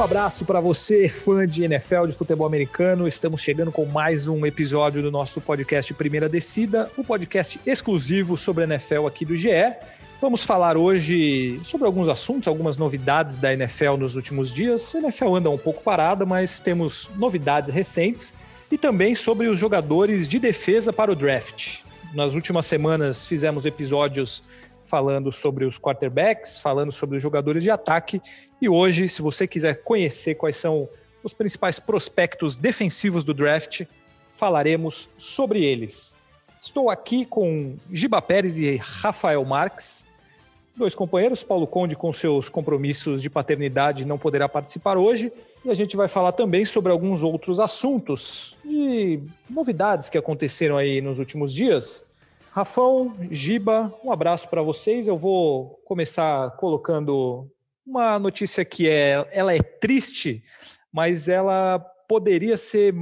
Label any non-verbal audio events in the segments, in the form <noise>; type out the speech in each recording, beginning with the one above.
Um abraço para você, fã de NFL, de futebol americano. Estamos chegando com mais um episódio do nosso podcast Primeira Descida, um podcast exclusivo sobre NFL aqui do GE. Vamos falar hoje sobre alguns assuntos, algumas novidades da NFL nos últimos dias. A NFL anda um pouco parada, mas temos novidades recentes e também sobre os jogadores de defesa para o draft. Nas últimas semanas fizemos episódios falando sobre os quarterbacks, falando sobre os jogadores de ataque. E hoje, se você quiser conhecer quais são os principais prospectos defensivos do draft, falaremos sobre eles. Estou aqui com Giba Pérez e Rafael Marques, dois companheiros. Paulo Conde, com seus compromissos de paternidade, não poderá participar hoje. E a gente vai falar também sobre alguns outros assuntos de novidades que aconteceram aí nos últimos dias. Rafão, Giba, um abraço para vocês. Eu vou começar colocando uma notícia que é, ela é triste, mas ela poderia ser,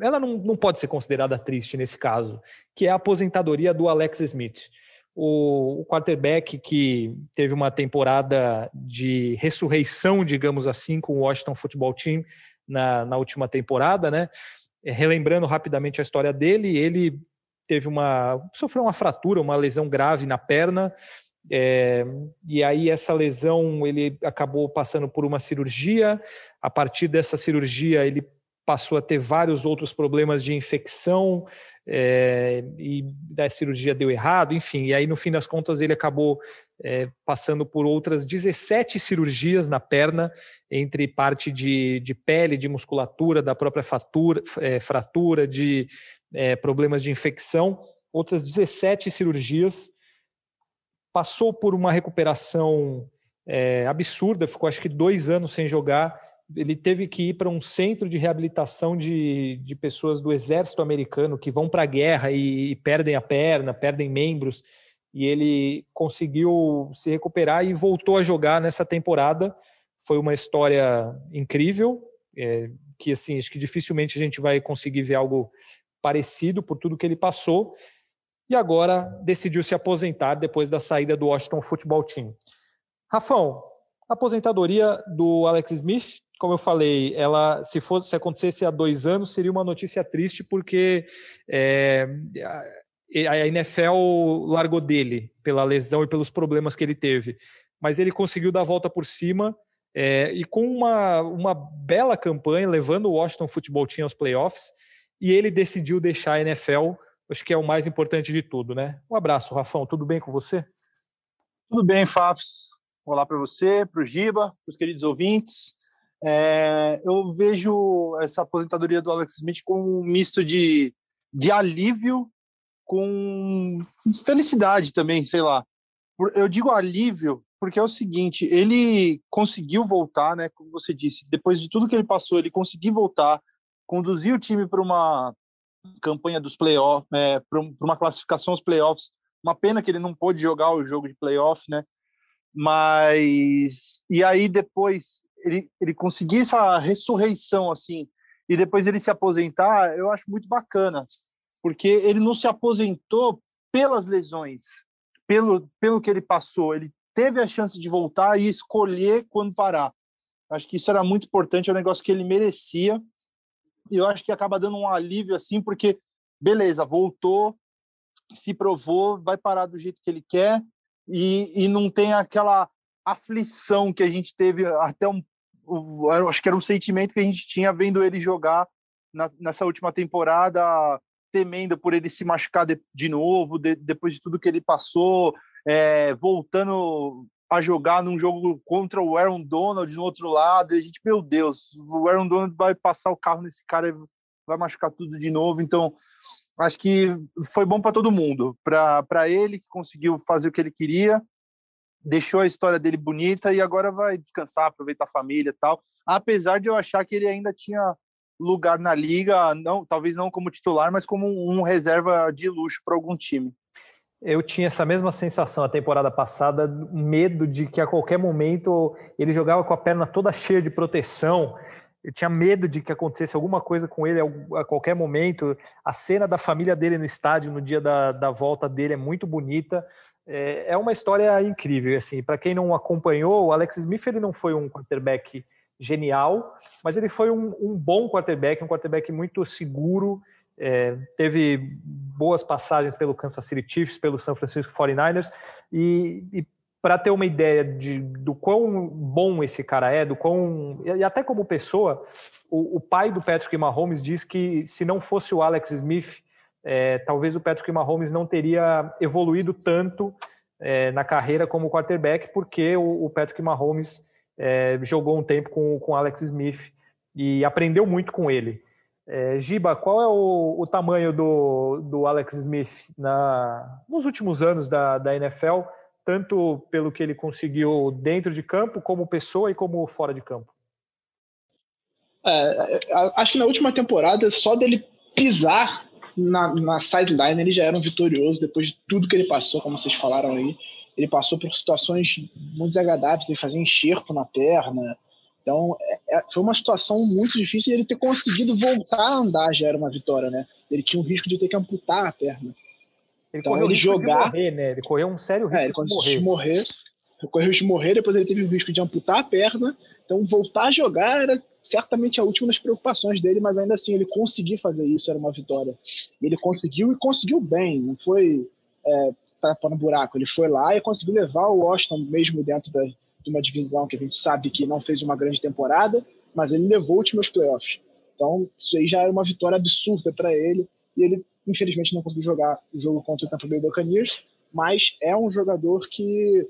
ela não, não pode ser considerada triste nesse caso, que é a aposentadoria do Alex Smith. O, quarterback que teve uma temporada de ressurreição, digamos assim, com o Washington Football Team na, na última temporada, né? Relembrando rapidamente a história dele, ele teve uma sofreu uma fratura, uma lesão grave na perna. É, e aí essa lesão ele acabou passando por uma cirurgia. A partir dessa cirurgia ele passou a ter vários outros problemas de infecção é, e da cirurgia deu errado, enfim. E aí no fim das contas ele acabou é, passando por outras 17 cirurgias na perna, entre parte de, de pele, de musculatura, da própria fratura, é, fratura de problemas de infecção, outras 17 cirurgias. Passou por uma recuperação absurda, ficou acho que dois anos sem jogar. Ele teve que ir para um centro de reabilitação de, de pessoas do exército americano que vão para a guerra e, e perdem a perna, perdem membros e ele conseguiu se recuperar e voltou a jogar nessa temporada. Foi uma história incrível, é, que assim acho que dificilmente a gente vai conseguir ver algo parecido por tudo que ele passou. E agora decidiu se aposentar depois da saída do Washington Football Team. Rafão, aposentadoria do Alex Smith, como eu falei, ela se fosse se acontecesse há dois anos seria uma notícia triste porque é, a NFL largou dele pela lesão e pelos problemas que ele teve, mas ele conseguiu dar a volta por cima é, e com uma, uma bela campanha, levando o Washington Football Team aos playoffs, e ele decidiu deixar a NFL, acho que é o mais importante de tudo, né? Um abraço, Rafão, tudo bem com você? Tudo bem, Fafs. Olá para você, para o Giba, para os queridos ouvintes. É, eu vejo essa aposentadoria do Alex Smith como um misto de, de alívio com felicidade também, sei lá. Eu digo alívio porque é o seguinte, ele conseguiu voltar, né, como você disse, depois de tudo que ele passou, ele conseguiu voltar, conduzir o time para uma campanha dos playoffs, é, para uma classificação aos playoffs. Uma pena que ele não pôde jogar o jogo de playoff, né? Mas e aí depois ele ele conseguir essa ressurreição assim e depois ele se aposentar, eu acho muito bacana porque ele não se aposentou pelas lesões, pelo, pelo que ele passou. Ele teve a chance de voltar e escolher quando parar. Acho que isso era muito importante, é um negócio que ele merecia. E eu acho que acaba dando um alívio assim, porque beleza, voltou, se provou, vai parar do jeito que ele quer e, e não tem aquela aflição que a gente teve até um, acho que era um sentimento que a gente tinha vendo ele jogar na, nessa última temporada temendo por ele se machucar de, de novo, de, depois de tudo que ele passou, é, voltando a jogar num jogo contra o Aaron Donald no outro lado, e a gente, meu Deus, o Aaron Donald vai passar o carro nesse cara vai machucar tudo de novo, então acho que foi bom para todo mundo, para ele que conseguiu fazer o que ele queria, deixou a história dele bonita e agora vai descansar, aproveitar a família e tal, apesar de eu achar que ele ainda tinha lugar na liga, não, talvez não como titular, mas como um reserva de luxo para algum time. Eu tinha essa mesma sensação a temporada passada, medo de que a qualquer momento ele jogava com a perna toda cheia de proteção. Eu tinha medo de que acontecesse alguma coisa com ele a qualquer momento. A cena da família dele no estádio no dia da, da volta dele é muito bonita. É, é uma história incrível. Assim, para quem não acompanhou, o Alex Smith ele não foi um quarterback genial, mas ele foi um, um bom quarterback, um quarterback muito seguro, é, teve boas passagens pelo Kansas City Chiefs, pelo San Francisco 49ers, e, e para ter uma ideia de, do quão bom esse cara é, do quão. E até como pessoa, o, o pai do Patrick Mahomes diz que se não fosse o Alex Smith, é, talvez o Patrick Mahomes não teria evoluído tanto é, na carreira como quarterback, porque o, o Patrick Mahomes é, jogou um tempo com o Alex Smith e aprendeu muito com ele. É, Giba, qual é o, o, tamanho do, do Alex Smith na, nos últimos anos da, da NFL, tanto pelo que ele conseguiu dentro de campo, como pessoa e como fora de campo? É, acho que na última temporada, só dele pisar na, na sideline, ele já era um vitorioso depois de tudo que ele passou, como vocês falaram aí. Ele passou por situações muito desagradáveis, ele fazia enxerto na perna, então, é, é, foi uma situação muito difícil e ele ter conseguido voltar a andar já era uma vitória, né? Ele tinha o risco de ter que amputar a perna. Ele então, correu ele jogar, morrer, né? Ele correu um sério risco é, ele de morrer. Morrer. Correu de morrer, depois ele teve o risco de amputar a perna. Então, voltar a jogar era certamente a última das preocupações dele, mas ainda assim, ele conseguir fazer isso era uma vitória. Ele conseguiu e conseguiu bem, não foi é, tapando buraco. Ele foi lá e conseguiu levar o Washington mesmo dentro da, de uma divisão que a gente sabe que não fez uma grande temporada, mas ele levou o time aos playoffs. Então, isso aí já era uma vitória absurda para ele, e ele, infelizmente, não conseguiu jogar o jogo contra o Tampa Bay Buccaneers, mas é um jogador que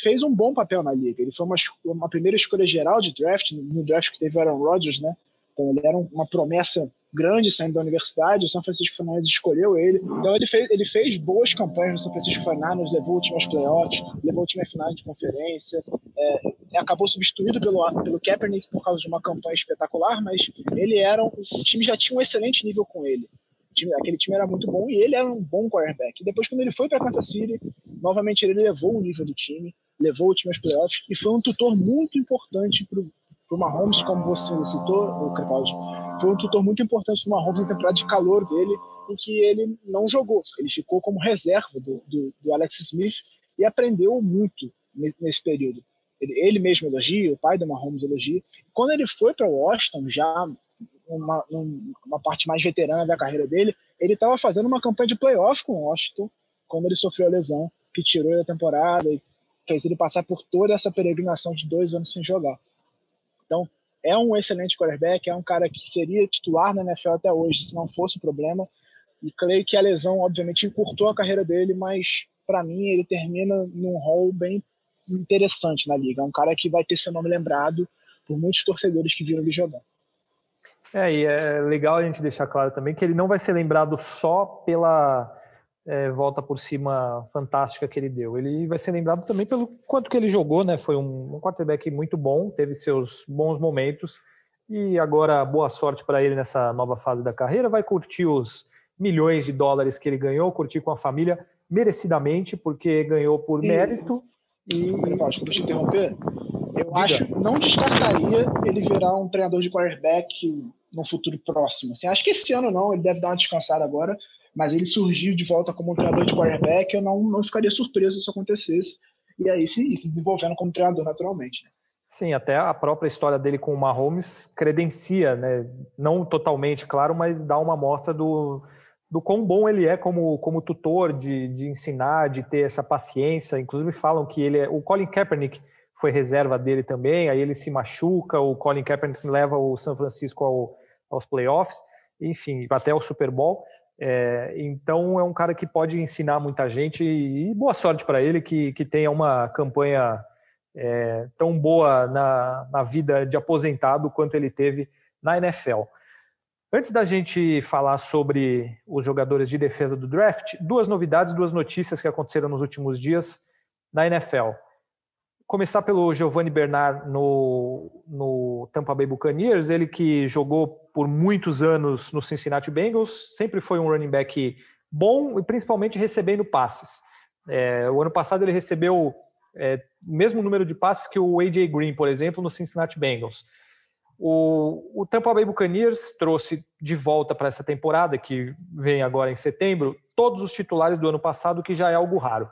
fez um bom papel na liga. Ele foi uma, uma primeira escolha geral de draft, no draft que teve Aaron Rodgers, né? Então, ele era uma promessa grande saindo da universidade, o São Francisco Fernandes escolheu ele. Então ele fez, ele fez boas campanhas no São Francisco Fernandes, levou o time aos playoffs, levou o time à final de conferência, é, acabou substituído pelo, pelo Kaepernick por causa de uma campanha espetacular, mas ele era o time já tinha um excelente nível com ele. Aquele time era muito bom e ele era um bom quarterback. E depois, quando ele foi para Kansas City, novamente ele levou o nível do time, levou o time aos playoffs e foi um tutor muito importante para o Mahomes, como você citou, o Crepaldi foi um tutor muito importante para o Mahomes na temporada de calor dele, em que ele não jogou. Ele ficou como reserva do, do, do Alex Smith e aprendeu muito nesse, nesse período. Ele, ele, mesmo elogia, o pai do Mahomes elogia. Quando ele foi para Washington, já uma, uma parte mais veterana da carreira dele, ele estava fazendo uma campanha de playoff com o Washington quando ele sofreu a lesão que tirou da temporada e fez ele passar por toda essa peregrinação de dois anos sem jogar. Então, é um excelente quarterback, é um cara que seria titular na NFL até hoje, se não fosse o problema. E creio que a lesão, obviamente, encurtou a carreira dele, mas para mim ele termina num rol bem interessante na liga. É um cara que vai ter seu nome lembrado por muitos torcedores que viram ele jogar. É, e é legal a gente deixar claro também que ele não vai ser lembrado só pela é, volta por cima fantástica que ele deu. Ele vai ser lembrado também pelo quanto que ele jogou, né? Foi um, um quarterback muito bom, teve seus bons momentos e agora boa sorte para ele nessa nova fase da carreira. Vai curtir os milhões de dólares que ele ganhou, curtir com a família merecidamente, porque ganhou por e, mérito. E... Acho que deixa eu interromper. Eu Diga. acho, não descartaria ele virar um treinador de quarterback no futuro próximo. Assim, acho que esse ano não, ele deve dar uma descansada agora, mas ele surgiu de volta como um treinador de quarterback, eu não, não ficaria surpreso se isso acontecesse, e aí se, se desenvolvendo como treinador naturalmente. Né? Sim, até a própria história dele com o Mahomes credencia, né? não totalmente, claro, mas dá uma amostra do, do quão bom ele é como, como tutor, de, de ensinar, de ter essa paciência. Inclusive falam que ele é. O Colin Kaepernick foi reserva dele também, aí ele se machuca, o Colin Kaepernick leva o São Francisco ao, aos playoffs, enfim, até o Super Bowl. É, então é um cara que pode ensinar muita gente e, boa sorte para ele que, que tenha uma campanha é, tão boa na, na vida de aposentado quanto ele teve na NFL. Antes da gente falar sobre os jogadores de defesa do draft, duas novidades, duas notícias que aconteceram nos últimos dias na NFL começar pelo Giovanni Bernard no, no Tampa Bay Buccaneers, ele que jogou por muitos anos no Cincinnati Bengals, sempre foi um running back bom e principalmente recebendo passes. É, o ano passado ele recebeu é, o mesmo número de passes que o AJ Green, por exemplo, no Cincinnati Bengals. O, o Tampa Bay Buccaneers trouxe de volta para essa temporada, que vem agora em setembro, todos os titulares do ano passado, que já é algo raro.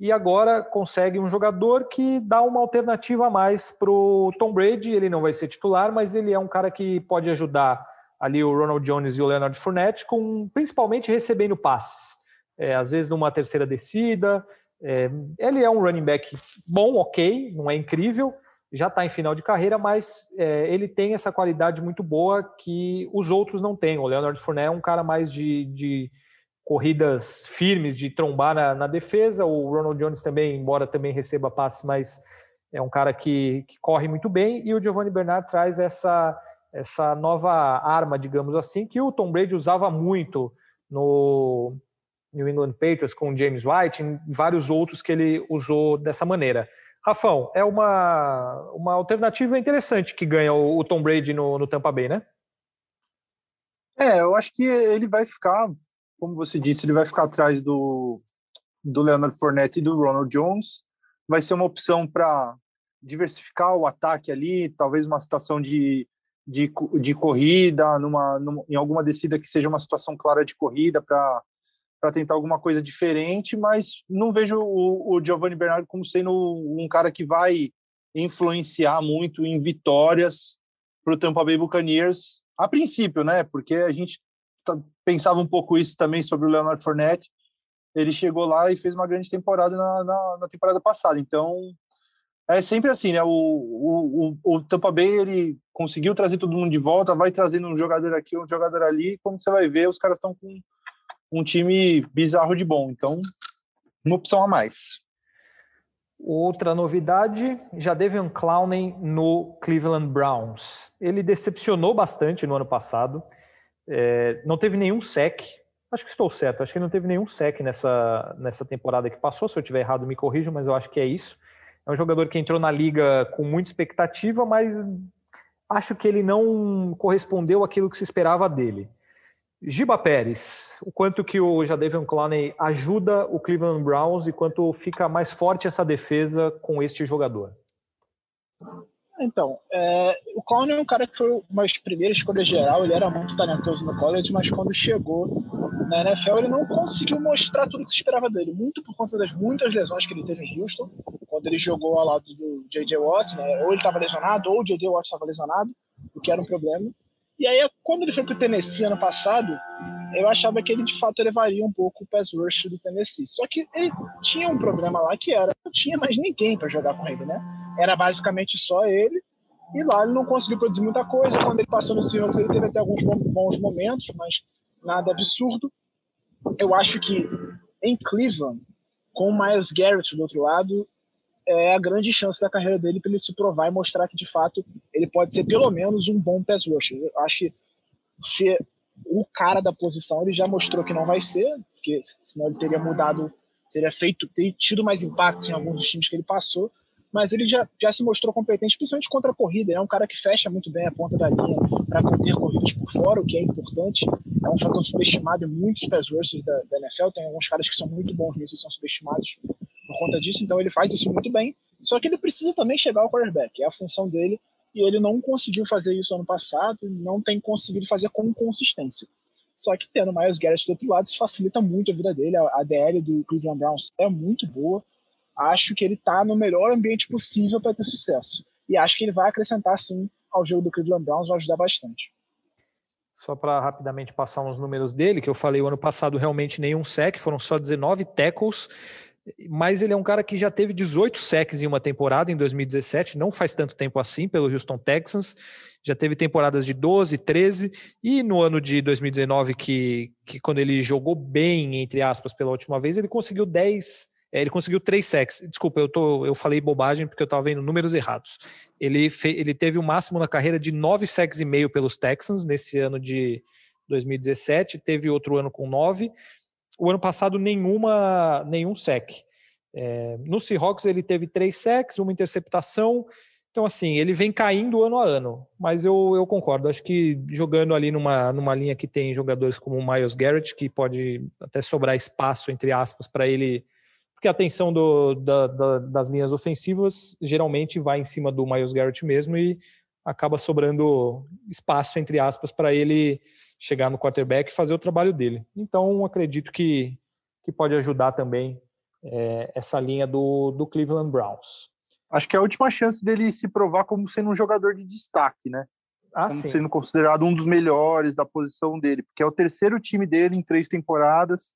E agora consegue um jogador que dá uma alternativa a mais para o Tom Brady. Ele não vai ser titular, mas ele é um cara que pode ajudar ali o Ronald Jones e o Leonard Fournette, com, principalmente recebendo passes. É, às vezes numa terceira descida. É, ele é um running back bom, ok, não é incrível, já está em final de carreira, mas é, ele tem essa qualidade muito boa que os outros não têm. O Leonard Fournette é um cara mais de, de corridas firmes, de trombar na, na, defesa. O Ronald Jones também, embora também receba passe, mas é um cara que, que corre muito bem. E o Giovanni Bernard traz essa, essa nova arma, digamos assim, que o Tom Brady usava muito no New England Patriots com o James White e vários outros que ele usou dessa maneira. Rafão, é uma, uma alternativa interessante que ganha o, o Tom Brady no, no Tampa Bay, né? É, eu acho que ele vai ficar como você disse, ele vai ficar atrás do, do Leonard Fournette e do Ronald Jones. Vai ser uma opção para diversificar o ataque ali, talvez uma situação de, de, de corrida, numa, numa, em alguma descida que seja uma situação clara de corrida para tentar alguma coisa diferente, mas não vejo o, o Giovanni Bernardo como sendo um cara que vai influenciar muito em vitórias para o Tampa Bay Buccaneers, a princípio, né? Porque a gente pensava um pouco isso também sobre o Leonard Fournette. Ele chegou lá e fez uma grande temporada na, na, na temporada passada. Então, é sempre assim, né? O, o, o, Tampa Bay ele conseguiu trazer todo mundo de volta, vai trazendo um jogador aqui, um jogador ali. Como você vai ver, os caras estão com um time bizarro de bom. Então, uma opção a mais. Outra novidade, já Davion Clowney no Cleveland Browns. Ele decepcionou bastante no ano passado. É, não teve nenhum sec. Acho que estou certo. Acho que não teve nenhum sec nessa, nessa temporada que passou. Se eu estiver errado, me corrijam, mas eu acho que é isso. É um jogador que entrou na liga com muita expectativa, mas acho que ele não correspondeu àquilo que se esperava dele. Giba Pérez, o quanto que o Jadavion Clowney ajuda o Cleveland Browns e quanto fica mais forte essa defesa com este jogador? Então, é, o Clown é um cara que foi uma primeira escolha geral, ele era muito talentoso no college, mas quando chegou na NFL ele não conseguiu mostrar tudo que se esperava dele, muito por conta das muitas lesões que ele teve em Houston, quando ele jogou ao lado do J.J. Watt, né? ou ele estava lesionado, ou o J.J. Watt estava lesionado, o que era um problema. E aí, quando ele foi para o Tennessee ano passado, eu achava que ele de fato elevaria um pouco o pass rush do Tennessee. Só que ele tinha um problema lá que era, não tinha mais ninguém para jogar com ele, né? Era basicamente só ele. E lá ele não conseguiu produzir muita coisa. Quando ele passou no Seahawks, ele teve até alguns bons momentos, mas nada absurdo. Eu acho que em Cleveland, com o Miles Garrett do outro lado, é a grande chance da carreira dele para ele se provar e mostrar que de fato ele pode ser pelo menos um bom pass rusher. Eu acho que ser o cara da posição ele já mostrou que não vai ser, porque senão ele teria mudado, teria feito, teria tido mais impacto em alguns dos times que ele passou mas ele já, já se mostrou competente, principalmente contra a corrida. é um cara que fecha muito bem a ponta da linha para conter corridas por fora, o que é importante. É um fator subestimado em muitos pass rushers da, da, NFL. Tem alguns caras que são muito bons nisso e são subestimados por conta disso, então ele faz isso muito bem. Só que ele precisa também chegar ao quarterback, é a função dele, e ele não conseguiu fazer isso ano passado, não tem conseguido fazer com consistência. Só que tendo Miles Garrett do outro lado, isso facilita muito a vida dele. A DL do Cleveland Browns é muito boa acho que ele está no melhor ambiente possível para ter sucesso. E acho que ele vai acrescentar, sim, ao jogo do Cleveland Browns, vai ajudar bastante. Só para rapidamente passar uns números dele, que eu falei o ano passado realmente nenhum sec, foram só 19 tackles, mas ele é um cara que já teve 18 secs em uma temporada, em 2017, não faz tanto tempo assim, pelo Houston Texans, já teve temporadas de 12, 13, e no ano de 2019, que, que quando ele jogou bem, entre aspas, pela última vez, ele conseguiu 10 é, ele conseguiu três sacks. Desculpa, eu, tô, eu falei bobagem porque eu estava vendo números errados. Ele, fe, ele teve o máximo na carreira de nove sacks e meio pelos Texans nesse ano de 2017. Teve outro ano com nove. O ano passado, nenhuma, nenhum sack. É, no Seahawks, ele teve três sacks, uma interceptação. Então, assim, ele vem caindo ano a ano. Mas eu, eu concordo. Acho que jogando ali numa, numa linha que tem jogadores como o Miles Garrett, que pode até sobrar espaço, entre aspas, para ele porque a atenção do, da, da, das linhas ofensivas geralmente vai em cima do Miles Garrett mesmo e acaba sobrando espaço, entre aspas, para ele chegar no quarterback e fazer o trabalho dele. Então, acredito que, que pode ajudar também é, essa linha do, do Cleveland Browns. Acho que é a última chance dele se provar como sendo um jogador de destaque, né? Ah, como sim. sendo considerado um dos melhores da posição dele, porque é o terceiro time dele em três temporadas.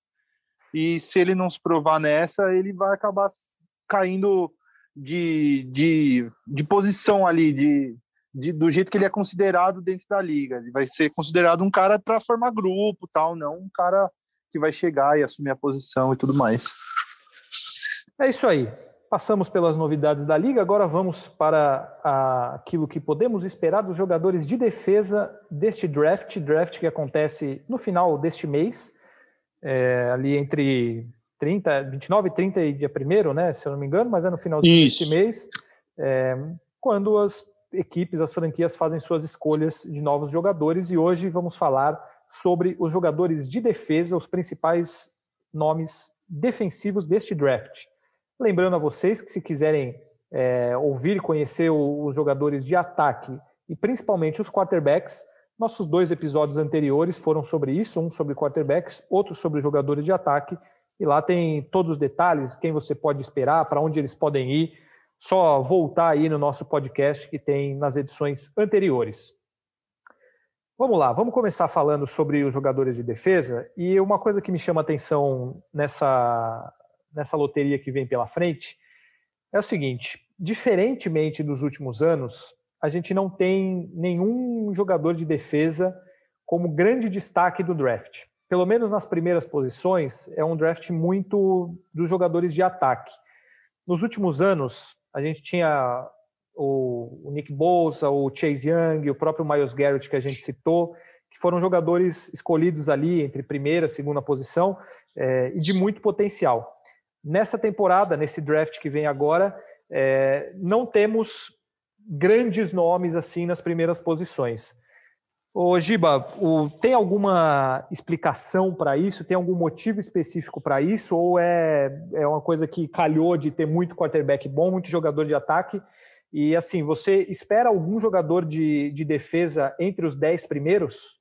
E se ele não se provar nessa, ele vai acabar caindo de, de, de posição ali, de, de, do jeito que ele é considerado dentro da liga. Ele vai ser considerado um cara para formar grupo, tal, não um cara que vai chegar e assumir a posição e tudo mais. É isso aí. Passamos pelas novidades da liga, agora vamos para aquilo que podemos esperar dos jogadores de defesa deste draft, draft que acontece no final deste mês, é, ali entre 30, 29 e 30 e dia 1 né, se eu não me engano, mas é no finalzinho deste mês, é, quando as equipes, as franquias fazem suas escolhas de novos jogadores e hoje vamos falar sobre os jogadores de defesa, os principais nomes defensivos deste draft. Lembrando a vocês que se quiserem é, ouvir e conhecer os jogadores de ataque e principalmente os quarterbacks, nossos dois episódios anteriores foram sobre isso, um sobre quarterbacks, outro sobre jogadores de ataque, e lá tem todos os detalhes, quem você pode esperar, para onde eles podem ir. Só voltar aí no nosso podcast que tem nas edições anteriores. Vamos lá, vamos começar falando sobre os jogadores de defesa. E uma coisa que me chama atenção nessa, nessa loteria que vem pela frente é o seguinte: diferentemente dos últimos anos, a gente não tem nenhum jogador de defesa como grande destaque do draft. Pelo menos nas primeiras posições, é um draft muito dos jogadores de ataque. Nos últimos anos, a gente tinha o, Nick Bosa, o Chase Young, o próprio Miles Garrett que a gente citou, que foram jogadores escolhidos ali entre primeira e segunda posição é, e de muito potencial. Nessa temporada, nesse draft que vem agora, é, não temos grandes nomes assim nas primeiras posições. Ô, Giba, o, tem alguma explicação para isso? Tem algum motivo específico para isso? Ou é, é uma coisa que calhou de ter muito quarterback bom, muito jogador de ataque? E assim, você espera algum jogador de, de defesa entre os dez primeiros?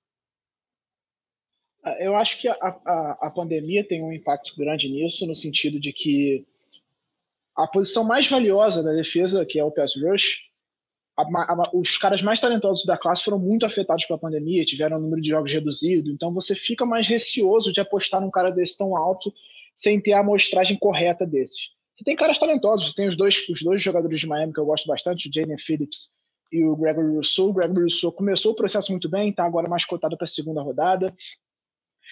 Eu acho que a, a, a, pandemia tem um impacto grande nisso, no sentido de que a posição mais valiosa da defesa, que é o pass rush, a, os caras mais talentosos da classe foram muito afetados pela pandemia, tiveram um número de jogos reduzido, então você fica mais receoso de apostar num cara desse tão alto sem ter a amostragem correta desses. Você tem caras talentosos, você tem os dois, os dois jogadores de Miami que eu gosto bastante, o Jaden Phillips e o Gregory Rousseau. O Gregory Rousseau começou o processo muito bem, está agora mais cotado para a segunda rodada.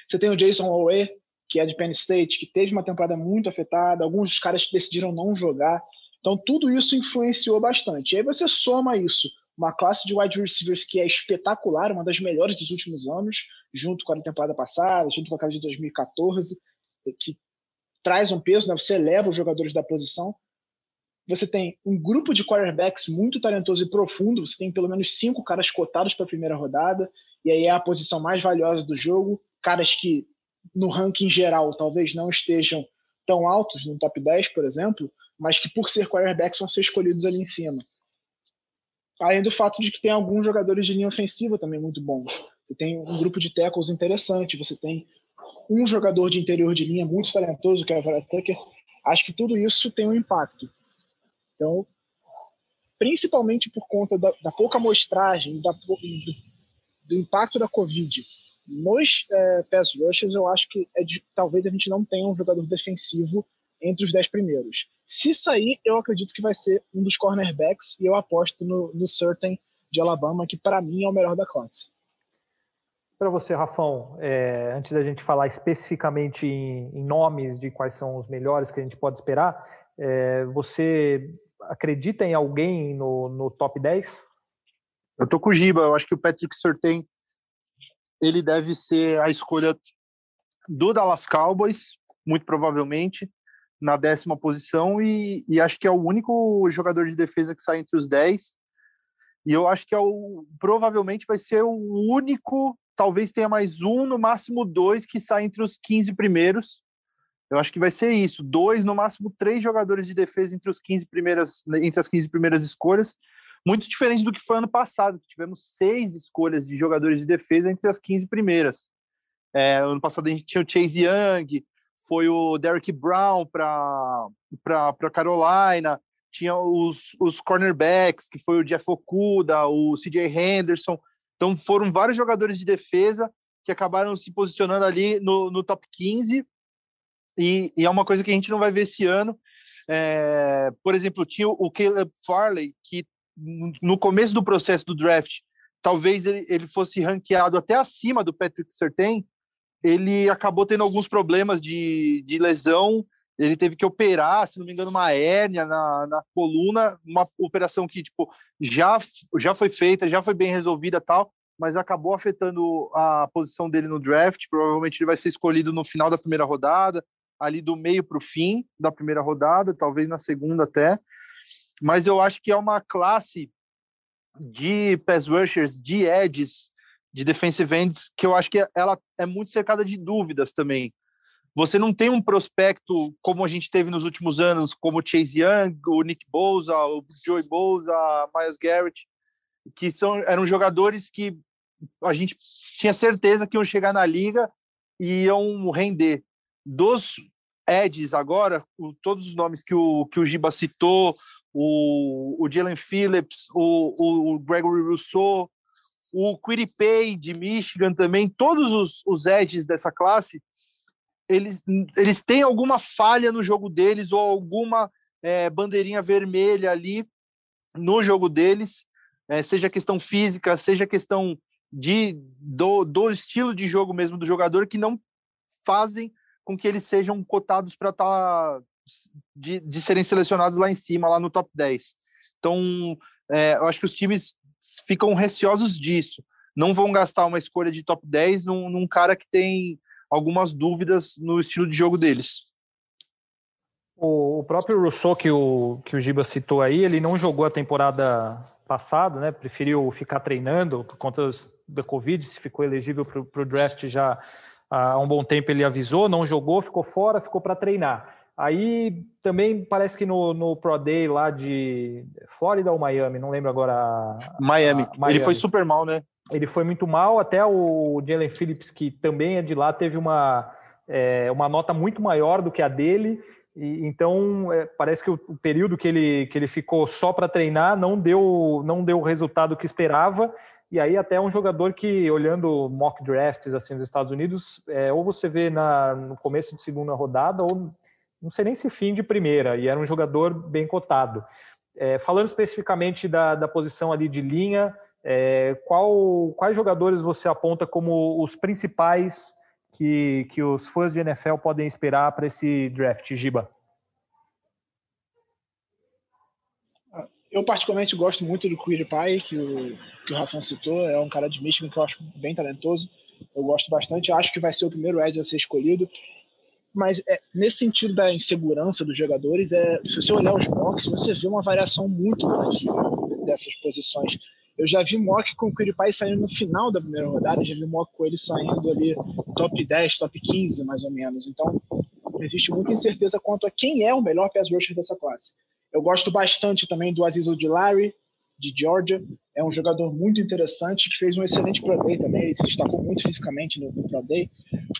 Você tem o Jason Owe, que é de Penn State, que teve uma temporada muito afetada. Alguns dos caras decidiram não jogar. Então, tudo isso influenciou bastante. E aí você soma isso, uma classe de wide receivers que é espetacular, uma das melhores dos últimos anos, junto com a temporada passada, junto com aquela de 2014, que traz um peso, né? você eleva os jogadores da posição. Você tem um grupo de quarterbacks muito talentoso e profundo, você tem pelo menos cinco caras cotados para a primeira rodada, e aí é a posição mais valiosa do jogo caras que no ranking geral talvez não estejam tão altos no top 10, por exemplo, mas que por ser quarterbacks vão ser escolhidos ali em cima. Além do fato de que tem alguns jogadores de linha ofensiva também muito bons. Você tem um grupo de tackles interessante, você tem um jogador de interior de linha muito talentoso, que é o Vera Tucker. Acho que tudo isso tem um impacto. Então, principalmente por conta da, da pouca amostragem, da, do, do impacto da Covid nos é, pass rushers, eu acho que é de, talvez a gente não tenha um jogador defensivo entre os dez primeiros. Se sair, eu acredito que vai ser um dos cornerbacks e eu aposto no, no Certain de Alabama, que para mim é o melhor da classe. Para você, Rafão, é, antes da gente falar especificamente em, em, nomes de quais são os melhores que a gente pode esperar, é, você acredita em alguém no, no top 10? Eu tô com o Giba, eu acho que o Patrick Surtain ele deve ser a escolha do Dallas Cowboys, muito provavelmente, na décima posição, e, e, acho que é o único jogador de defesa que sai entre os 10. E eu acho que é o, provavelmente vai ser o único, talvez tenha mais um, no máximo dois, que sai entre os 15 primeiros. Eu acho que vai ser isso, dois, no máximo três jogadores de defesa entre, os 15 primeiras, entre as 15 primeiras escolhas. Muito diferente do que foi ano passado, que tivemos seis escolhas de jogadores de defesa entre as 15 primeiras. É, ano passado a gente tinha o Chase Young, foi o Derrick Brown para Carolina, tinha os, os cornerbacks, que foi o Jeff Okuda, o CJ Henderson. Então foram vários jogadores de defesa que acabaram se posicionando ali no, no top 15. E, e, é uma coisa que a gente não vai ver esse ano. É, por exemplo, tinha o Caleb Farley, que no começo do processo do draft, talvez ele, ele fosse ranqueado até acima do Patrick Sertain, ele acabou tendo alguns problemas de, de lesão, ele teve que operar, se não me engano, uma hérnia na, na coluna, uma operação que tipo já, já foi feita, já foi bem resolvida tal, mas acabou afetando a posição dele no draft. Provavelmente ele vai ser escolhido no final da primeira rodada, ali do meio para o fim da primeira rodada, talvez na segunda até. Mas eu acho que é uma classe de pass rushers, de edges, de defensive ends, que eu acho que ela é muito cercada de dúvidas também. Você não tem um prospecto como a gente teve nos últimos anos, como o Chase Young, o Nick Bosa, o Joey Bosa, Miles Garrett, que são, eram jogadores que a gente tinha certeza que iam chegar na liga e iam render. Dos Eds agora, o, todos os nomes que o, que o Giba citou, o, o Jalen Phillips, o, o Gregory Rousseau, o Quiripay de Michigan também, todos os, os edges dessa classe, eles, eles têm alguma falha no jogo deles ou alguma é, bandeirinha vermelha ali no jogo deles, é, seja questão física, seja questão de, do, do estilo de jogo mesmo do jogador, que não fazem com que eles sejam cotados para estar tá, de, de serem selecionados lá em cima, lá no top 10. Então, é, eu acho que os times ficam receosos disso. Não vão gastar uma escolha de top 10 num, num cara que tem algumas dúvidas no estilo de jogo deles. O, próprio Rousseau que o, que o Giba citou aí, ele não jogou a temporada passada, né? Preferiu ficar treinando por conta da Covid, se ficou elegível para o draft já há um bom tempo ele avisou, não jogou, ficou fora, ficou para treinar. Aí também parece que no, no Pro Day lá de Flórida ou Miami, não lembro agora. Miami. A, Miami. Ele foi super mal, né? Ele foi muito mal, até o Jalen Phillips, que também é de lá, teve uma, é, uma nota muito maior do que a dele. E, então, é, parece que o, o, período que ele, que ele ficou só para treinar não deu, não deu o resultado que esperava. E aí até um jogador que, olhando mock drafts assim nos Estados Unidos, é, ou você vê na, no começo de segunda rodada, ou não sei nem se fim de primeira, e era um jogador bem cotado. É, falando especificamente da, da posição ali de linha, é, qual, quais jogadores você aponta como os principais que, que os fãs de NFL podem esperar para esse draft, Giba? Eu particularmente gosto muito do Queer Pie, que o, que o Rafão citou, é um cara de Michigan que eu acho bem talentoso. Eu gosto bastante, acho que vai ser o primeiro Ed a ser escolhido. Mas é, nesse sentido da insegurança dos jogadores, é, se você olhar os mocks, você vê uma variação muito grande dessas posições. Eu já vi mock com o Curipay saindo no final da primeira rodada, já vi mock com ele saindo ali top 10, top 15, mais ou menos. Então, existe muita incerteza quanto a quem é o melhor pass rusher dessa classe. Eu gosto bastante também do Aziz Ojulari, de Georgia. É um jogador muito interessante, que fez um excelente Pro Day também, ele se destacou muito fisicamente no, no Pro Day.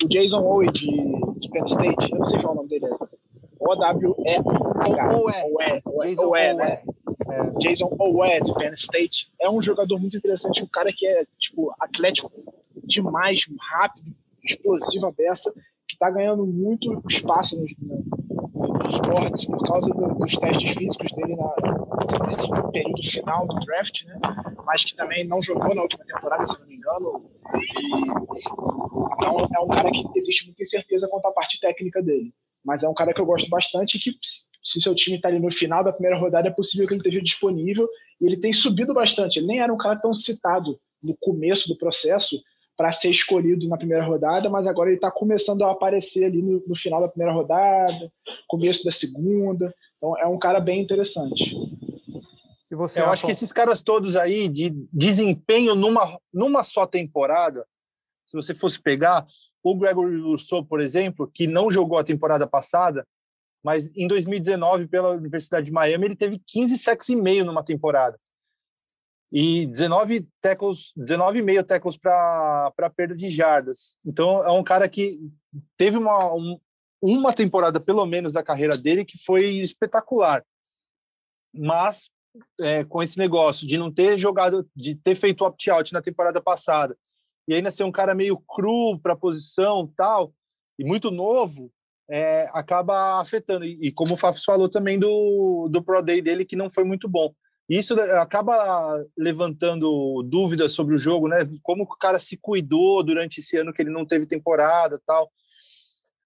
O Jason Owe, de, de Penn State, eu não sei falar o nome dele, O-W-E-H. Owe. Owe, né? É, Jason Owe, de Penn State. É um jogador muito interessante, um cara que é, tipo, atlético demais, rápido, explosivo a beça, que está ganhando muito espaço nos, nos boards por causa do, dos testes físicos dele na, nesse período final do draft, né? mas que também não jogou na última temporada, se não me E, então é um cara que existe muita incerteza quanto à parte técnica dele. Mas é um cara que eu gosto bastante que, se seu time está ali no final da primeira rodada, é possível que ele esteja disponível. E ele tem subido bastante. Ele nem era um cara tão citado no começo do processo, para ser escolhido na primeira rodada, mas agora ele está começando a aparecer ali no, no, final da primeira rodada, começo da segunda. Então é um cara bem interessante. E você Eu acho que esses caras todos aí de desempenho numa, numa só temporada, se você fosse pegar o Gregory Rousseau, por exemplo, que não jogou a temporada passada, mas em 2019 pela Universidade de Miami ele teve 15 sacks e meio numa temporada e 19 tackles, 19,5 tackles para perda de jardas. Então é um cara que teve uma, um, uma temporada, pelo menos, da carreira dele que foi espetacular. Mas é, com esse negócio de não ter jogado, de ter feito opt-out na temporada passada, e ainda ser um cara meio cru para a posição tal, e muito novo, é, acaba afetando. E, e, como o Fafs falou também do, do Pro Day dele, que não foi muito bom. Isso acaba levantando dúvidas sobre o jogo, né? Como o cara se cuidou durante esse ano que ele não teve temporada tal.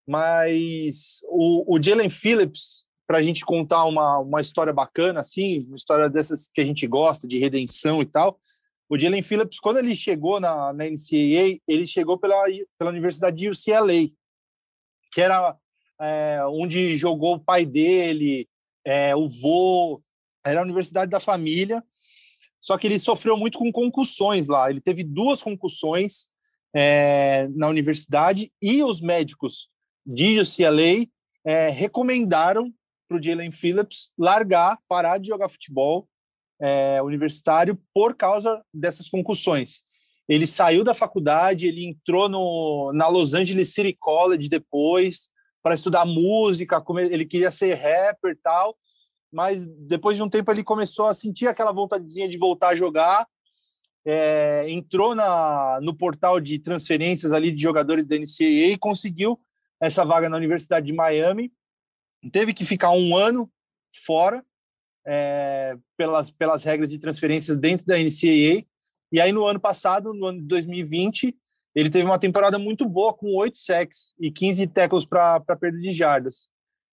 Mas o, o Jalen Phillips, para a gente contar uma, uma história bacana, assim, uma história dessas que a gente gosta, de redenção e tal, o Jalen Phillips, quando ele chegou na, na NCAA, ele chegou pela, pela Universidade de UCLA, que era é, onde jogou o pai dele, é, o vô, era a universidade da família, só que ele sofreu muito com concussões lá. Ele teve duas concussões é, na universidade e os médicos de UCLA é, recomendaram para o Jalen Phillips largar, parar de jogar futebol é, universitário por causa dessas concussões. Ele saiu da faculdade, ele entrou no, na Los Angeles City College depois para estudar música, ele queria ser rapper e tal, mas depois de um tempo ele começou a sentir aquela vontadezinha de voltar a jogar, é, entrou na, no portal de transferências ali de jogadores da NCAA e conseguiu essa vaga na Universidade de Miami, teve que ficar um ano fora, é, pelas, pelas regras de transferências dentro da NCAA. E aí, no ano passado, no ano de 2020, ele teve uma temporada muito boa, com oito sacks e 15 tackles para perda de jardas.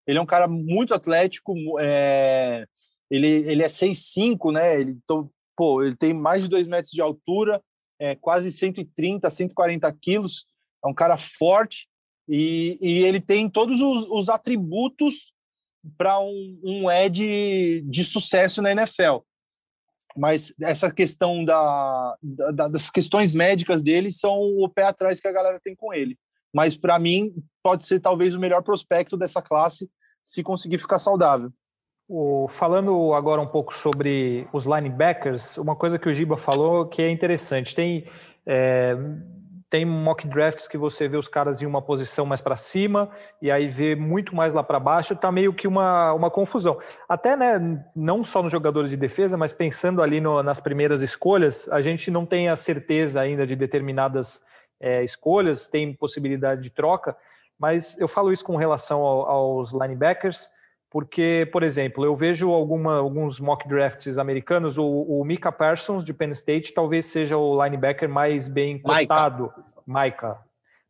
Ele é um cara muito atlético, é, ele, ele é 6'5", né? Ele, então, pô, ele tem mais de 2 metros de altura, é, quase 130, 140 quilos, é um cara forte e, e ele tem todos os, os atributos para um, um Ed de sucesso na NFL. Mas essa questão da, da, das questões médicas dele são o pé atrás que a galera tem com ele. Mas para mim pode ser talvez o melhor prospecto dessa classe se conseguir ficar saudável. O, falando agora um pouco sobre os linebackers, uma coisa que o Giba falou que é interessante. Tem é, tem mock drafts que você vê os caras em uma posição mais para cima e aí vê muito mais lá para baixo, tá meio que uma, uma confusão. Até, né, não só nos jogadores de defesa, mas pensando ali no, nas primeiras escolhas, a gente não tem a certeza ainda de determinadas é, escolhas, tem possibilidade de troca, mas eu falo isso com relação ao, aos linebackers, porque, por exemplo, eu vejo alguma, alguns mock drafts americanos, o, o Mika Parsons, de Penn State, talvez seja o linebacker mais bem cotado. Micah.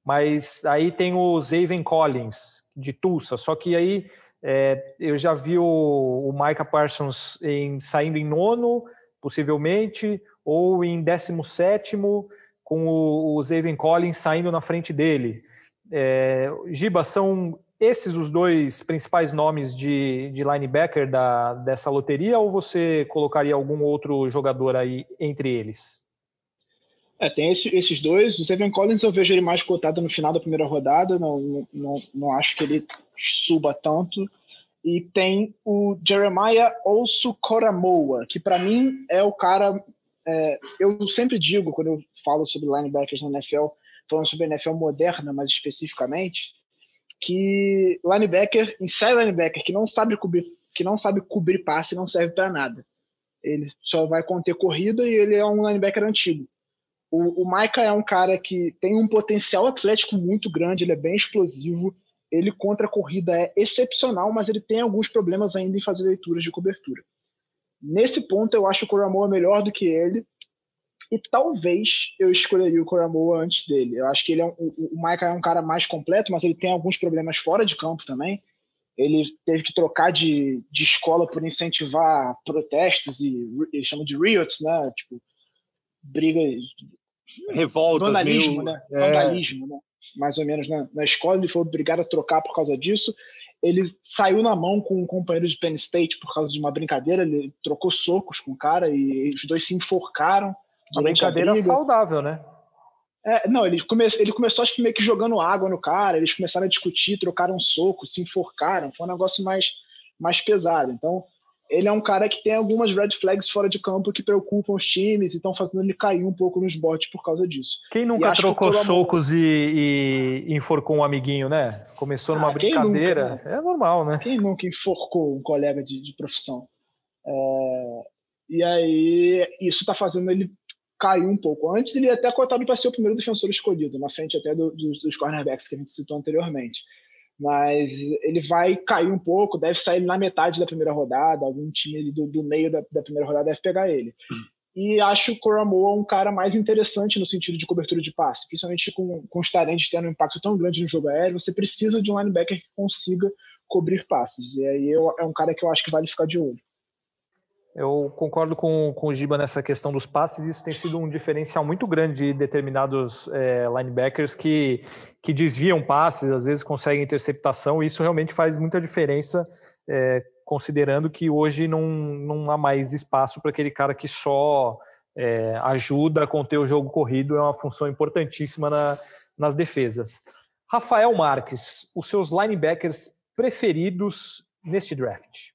Mas aí tem o Zaven Collins, de Tulsa, só que aí é, eu já vi o, o Micah Parsons em, saindo em nono, possivelmente, ou em décimo sétimo, com o, o Zaven Collins saindo na frente dele. É, Giba, são esses os dois principais nomes de, de linebacker da, dessa loteria ou você colocaria algum outro jogador aí entre eles? É, tem esse, esses dois. O Steven Collins eu vejo ele mais cotado no final da primeira rodada, não, não, não acho que ele suba tanto. E tem o Jeremiah Osu Koramoa, que para mim é o cara. É, eu sempre digo, quando eu falo sobre linebackers na NFL, falando sobre NFL moderna mais especificamente, que linebacker, inside linebacker, que não sabe cobrir, que não sabe cobrir passe, não serve para nada. Ele só vai conter corrida e ele é um linebacker antigo. O, o é um cara que tem um potencial atlético muito grande, ele é bem explosivo, ele contra a corrida é excepcional, mas ele tem alguns problemas ainda em fazer leituras de cobertura. Nesse ponto, eu acho o Coramoa melhor do que ele, e talvez eu escolheria o Coramoa antes dele. Eu acho que ele é um, o, Micah é um cara mais completo, mas ele tem alguns problemas fora de campo também. Ele teve que trocar de, de escola por incentivar protestos e eles chamam de riots, né? Tipo, briga, revoltas, vandalismo, né? É. Vandalismo, né? Mais ou menos na, na escola ele foi obrigado a trocar por causa disso. Ele saiu na mão com um companheiro de Penn State por causa de uma brincadeira. Ele trocou socos com o cara e os dois se enforcaram uma brincadeira saudável, né? É, não, ele, come, ele começou acho que meio que jogando água no cara, eles começaram a discutir, trocaram um soco, se enforcaram, foi um negócio mais, mais pesado. Então, ele é um cara que tem algumas red flags fora de campo que preocupam os times e estão fazendo ele cair um pouco nos botes por causa disso. Quem nunca trocou que socos e, e, enforcou um amiguinho, né? Começou numa ah, brincadeira. Nunca, né? É normal, né? Quem nunca enforcou um colega de, de profissão? É... E aí, isso está fazendo ele cair um pouco. Antes, ele ia até cotado para ser o primeiro defensor escolhido, na frente até do, do, dos cornerbacks que a gente citou anteriormente mas ele vai cair um pouco, deve sair na metade da primeira rodada, algum time do, do, meio da, da, primeira rodada deve pegar ele. E acho o Coramoa um cara mais interessante no sentido de cobertura de passe, principalmente com, com os tarentes tendo um impacto tão grande no jogo aéreo, você precisa de um linebacker que consiga cobrir passes. E aí eu, é um cara que eu acho que vale ficar de olho. Eu concordo com, com o Giba nessa questão dos passes. Isso tem sido um diferencial muito grande de determinados é, linebackers que, que desviam passes, às vezes conseguem interceptação. E isso realmente faz muita diferença, é, considerando que hoje não, não há mais espaço para aquele cara que só é, ajuda a conter o jogo corrido. É uma função importantíssima na, nas defesas. Rafael Marques, os seus linebackers preferidos neste draft?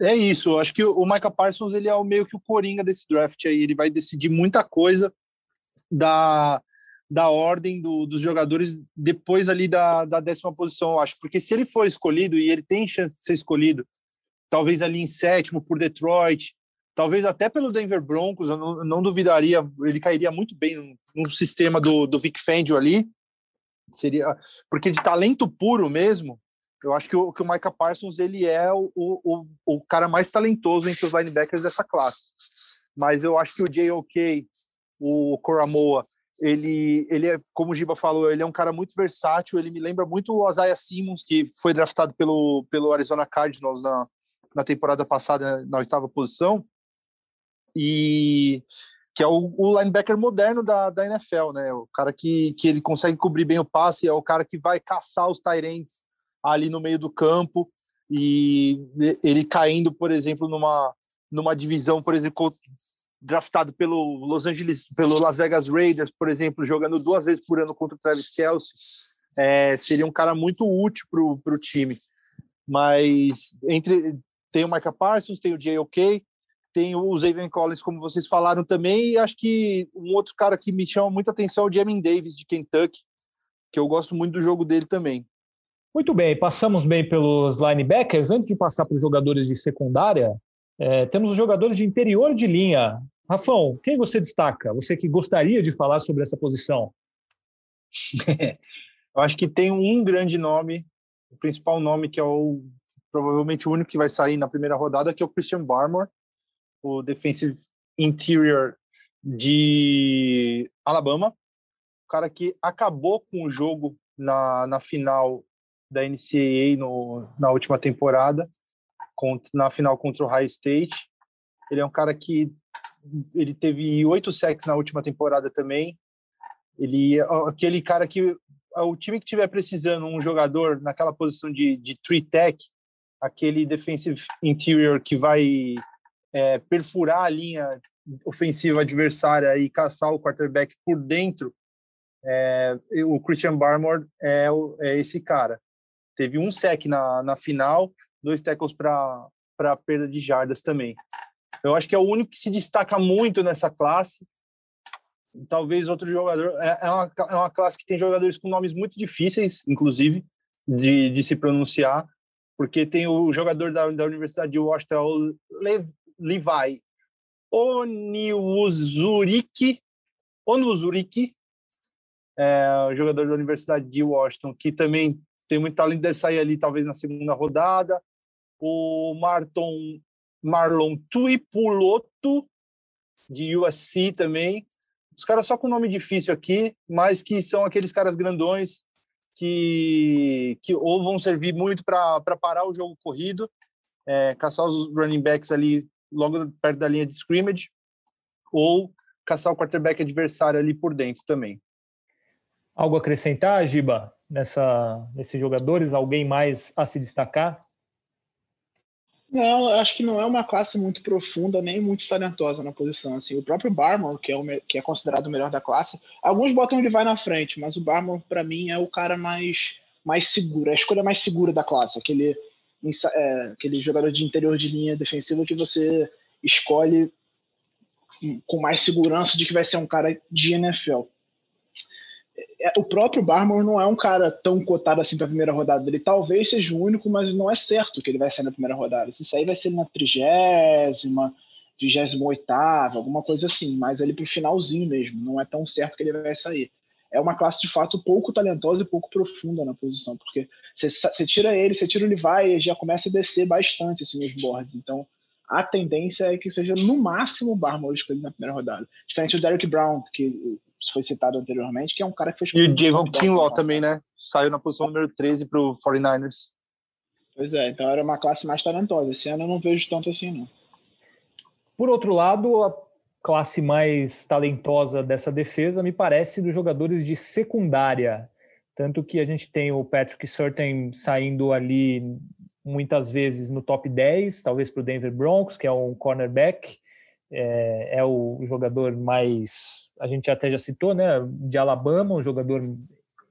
É isso. Eu acho que o Micah Parsons ele é o meio que o coringa desse draft aí. Ele vai decidir muita coisa da, da ordem do, dos jogadores depois ali da, da décima posição, eu acho. Porque se ele for escolhido, e ele tem chance de ser escolhido, talvez ali em sétimo por Detroit, talvez até pelo Denver Broncos, eu não, não duvidaria, ele cairia muito bem no, no sistema do, do Vic Fangio ali. Seria porque de talento puro mesmo, eu acho que o, que o Micah Parsons ele é o, o, o cara mais talentoso entre os linebackers dessa classe. Mas eu acho que o J.O.K., o Coramoa, ele, ele é, como o Giba falou, ele é um cara muito versátil. Ele me lembra muito o Isaiah Simmons, que foi draftado pelo, pelo Arizona Cardinals na, na temporada passada, na oitava posição. E que é o, o, linebacker moderno da, da NFL, né? O cara que, que ele consegue cobrir bem o passe, é o cara que vai caçar os Tyrants ali no meio do campo e ele caindo, por exemplo, numa numa divisão, por exemplo, draftado pelo Los Angeles, pelo Las Vegas Raiders, por exemplo, jogando duas vezes por ano contra o Travis Kelce, é, seria um cara muito útil para o time. Mas entre tem o Micah Parsons, tem o J.O.K., tem o Zayvon Collins, como vocês falaram também, e acho que um outro cara que me chama muita atenção é o Jamin Davis, de Kentucky, que eu gosto muito do jogo dele também. Muito bem, passamos bem pelos linebackers. Antes de passar para os jogadores de secundária, é, temos os jogadores de interior de linha. Rafão, quem você destaca? Você que gostaria de falar sobre essa posição? <laughs> Eu acho que tem um grande nome, o principal nome que é o provavelmente o único que vai sair na primeira rodada, que é o Christian Barmore, o defensive interior de Alabama, o cara que acabou com o jogo na, na final da NCAA no, na última temporada, contra, na final contra o High State. Ele é um cara que ele teve oito sacks na última temporada também. Ele é aquele cara que o time que tiver precisando um jogador naquela posição de, de three tech, aquele defensive interior que vai é, perfurar a linha ofensiva adversária e caçar o quarterback por dentro, é, o Christian Barmore é, é esse cara. Teve um sec na, na final, dois tackles para perda de jardas também. Eu acho que é o único que se destaca muito nessa classe. Talvez outro jogador. É, é, uma, é uma classe que tem jogadores com nomes muito difíceis, inclusive, de, de se pronunciar, porque tem o jogador da, da Universidade de Washington, o Le, Levi Oniuzuriki, Onuzuriki, é, jogador da Universidade de Washington, que também tem muito talento, deve sair ali talvez na segunda rodada. O Marton, Marlon Tuipuloto, de USC também. Os caras só com nome difícil aqui, mas que são aqueles caras grandões que, que ou vão servir muito para parar o jogo corrido, é, caçar os running backs ali logo perto da linha de scrimmage, ou caçar o quarterback adversário ali por dentro também. Algo a acrescentar, Giba? Nessa, nesses jogadores? Alguém mais a se destacar? Não, acho que não é uma classe muito profunda nem muito talentosa na posição. Assim, o próprio Barmore, que é, o, que é considerado o melhor da classe, alguns botam ele vai na frente, mas o Barmore para mim é o cara mais mais seguro, a escolha mais segura da classe, aquele é, aquele jogador de interior de linha defensiva que você escolhe com mais segurança de que vai ser um cara de NFL. É, o próprio Barmore não é um cara tão cotado assim para a primeira rodada. Ele talvez seja o único, mas não é certo que ele vai ser na primeira rodada. Se sair, vai ser na trigésima, trigésima oitava, alguma coisa assim. Mas ele para o finalzinho mesmo. Não é tão certo que ele vai sair. É uma classe de fato pouco talentosa e pouco profunda na posição, porque você tira ele, você tira o Levi e já começa a descer bastante assim, os boards. Então, a tendência é que seja no máximo o Barmore escolhido na primeira rodada. Diferente do Derek Brown, que foi citado anteriormente, que é um cara que foi E o Javon Kinlaw também, né? Saiu na posição número 13 para o 49ers. Pois é, então era uma classe mais talentosa. Esse ano eu não vejo tanto assim, não. Por outro lado, a classe mais talentosa dessa defesa me parece dos jogadores de secundária. Tanto que a gente tem o Patrick Surtain saindo ali muitas vezes no top 10, talvez para o Denver Broncos, que é um cornerback, é, é, o jogador mais, a gente até já citou, né, de Alabama, um jogador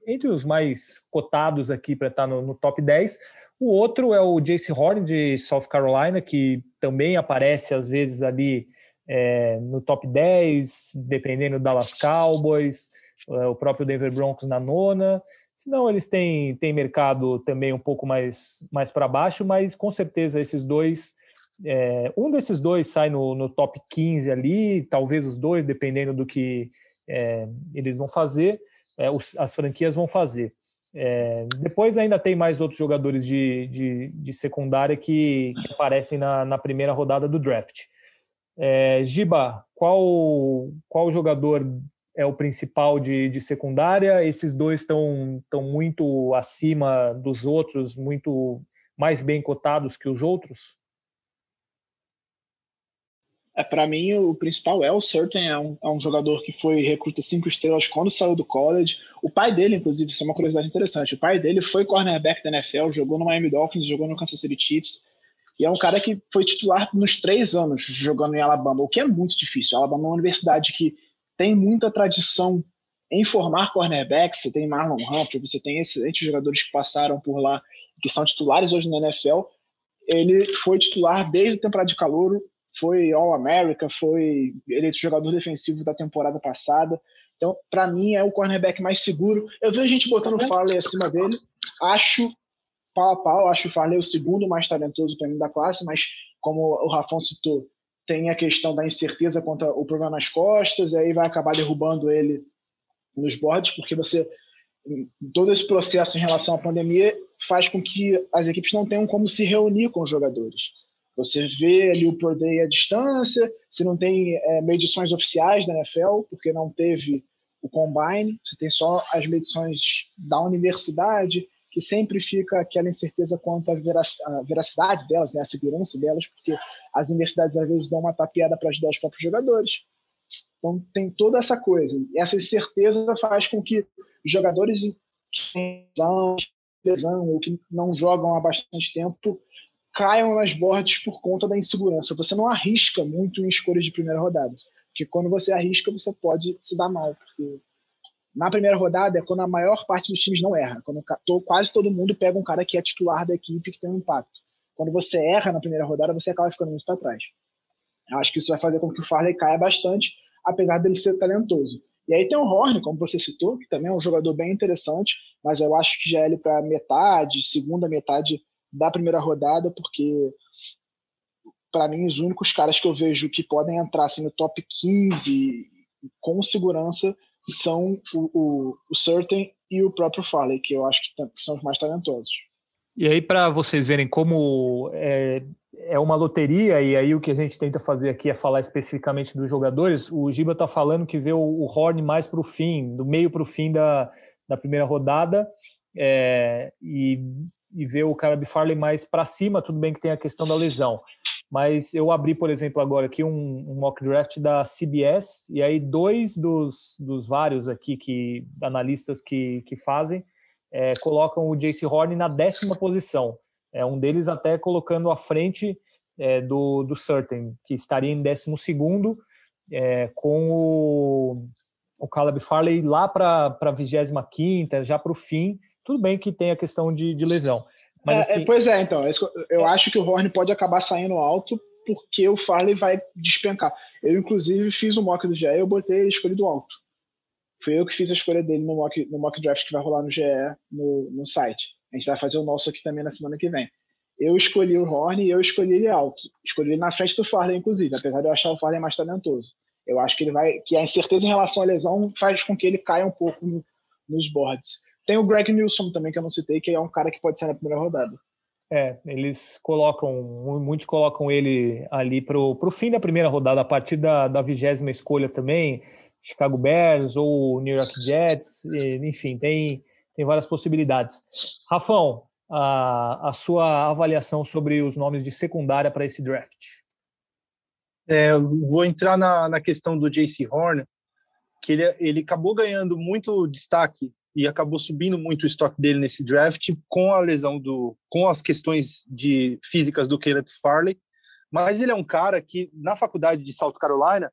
entre os mais cotados aqui para estar no, no, top 10. O outro é o Jace Horn, de South Carolina, que também aparece às vezes ali é, no top 10, dependendo do Dallas Cowboys, é, o próprio Denver Broncos na nona. Senão eles têm, têm mercado também um pouco mais, mais para baixo, mas com certeza esses dois é, um desses dois sai no, no, top 15 ali, talvez os dois, dependendo do que é, eles vão fazer, é, os, as franquias vão fazer. É, depois ainda tem mais outros jogadores de, de, de secundária que, que, aparecem na, na, primeira rodada do draft. É, Giba, qual, qual jogador é o principal de, de secundária? Esses dois estão muito acima dos outros, muito mais bem cotados que os outros? É, para mim, o principal é o Certain, é um, é um jogador que foi recruta cinco estrelas quando saiu do college. O pai dele, inclusive, isso é uma curiosidade interessante. O pai dele foi cornerback da NFL, jogou no Miami Dolphins, jogou no Kansas City Chiefs. E é um cara que foi titular nos três anos jogando em Alabama, o que é muito difícil. A Alabama é uma universidade que tem muita tradição em formar cornerbacks. Você tem Marlon Humphrey, você tem excelentes jogadores que passaram por lá, que são titulares hoje na NFL. Ele foi titular desde a temporada de calouro, foi All-America, foi eleito jogador defensivo da temporada passada. Então, para mim, é o cornerback mais seguro. Eu vejo gente botando o Farley acima dele. Acho pau a pau, acho o Farley o segundo mais talentoso para mim da classe, mas como o Rafão citou, tem a questão da incerteza quanto ao problema nas costas, aí vai acabar derrubando ele nos boards, porque você todo esse processo em relação à pandemia faz com que as equipes não tenham como se reunir com os jogadores. Você vê ali o Pro Day à distância, você não tem é, medições oficiais da NFL, porque não teve o Combine, você tem só as medições da universidade, que sempre fica aquela incerteza quanto à veracidade delas, né, a segurança delas, porque as universidades às vezes dão uma tapeada para ajudar os próprios jogadores. Então tem toda essa coisa. Essa incerteza faz com que jogadores que têm lesão ou que não jogam há bastante tempo caiam nas bordas por conta da insegurança. Você não arrisca muito em escolhas de primeira rodada. Porque quando você arrisca, você pode se dar mal. Porque na primeira rodada é quando a maior parte dos times não erra. Quando quase todo mundo pega um cara que é titular da equipe que tem um impacto. Quando você erra na primeira rodada, você acaba ficando muito para trás. Eu acho que isso vai fazer com que o Farley caia bastante, apesar dele ser talentoso. E aí tem o Horn, como você citou, que também é um jogador bem interessante, mas eu acho que já é ele para metade, segunda metade da primeira rodada, porque para mim os únicos caras que eu vejo que podem entrar assim, no top 15 com segurança são o, o, o Certain e o próprio Farley, que eu acho que são os mais talentosos. E aí, para vocês verem como é, é uma loteria, e aí o que a gente tenta fazer aqui é falar especificamente dos jogadores, o Giba está falando que vê o, o Horn mais para o fim, do meio para o fim da, da primeira rodada, é, e e ver o Caleb Farley mais para cima, tudo bem que tem a questão da lesão. Mas eu abri, por exemplo, agora aqui um, um mock draft da CBS, e aí dois dos, dos vários aqui que analistas que, que fazem é, colocam o Jace Horn na décima posição. É, um deles até colocando à frente é, do, do Certain, que estaria em décimo segundo, é, com o, o Caleb Farley lá para a 25 já para o fim, tudo bem que tem a questão de, de lesão, Mas, é, assim... é, pois é, então. Eu acho que o Horn pode acabar saindo alto porque o Farley vai despencar. Eu, inclusive, fiz o mock do GE e eu botei ele escolhido alto. Fui eu que fiz a escolha dele no mock, no mock draft que vai rolar no GE no, no site. A gente vai fazer o nosso aqui também na semana que vem. Eu escolhi o Horn e eu escolhi ele alto. Escolhi ele na frente do Farley, inclusive, apesar de eu achar o Farley mais talentoso. Eu acho que ele vai. que a incerteza em relação à lesão faz com que ele caia um pouco no, nos boards. Tem o Greg Nilsson também, que eu não citei, que é um cara que pode ser na primeira rodada. É, eles colocam, muitos colocam ele ali para o fim da primeira rodada, a partir da, da vigésima escolha também, Chicago Bears ou New York Jets, enfim, tem, tem várias possibilidades. Rafão, a, a sua avaliação sobre os nomes de secundária para esse draft? É, vou entrar na, na questão do JC Horn, que ele, ele acabou ganhando muito destaque e acabou subindo muito o estoque dele nesse draft com a lesão do com as questões de físicas do Caleb Farley, mas ele é um cara que na faculdade de South Carolina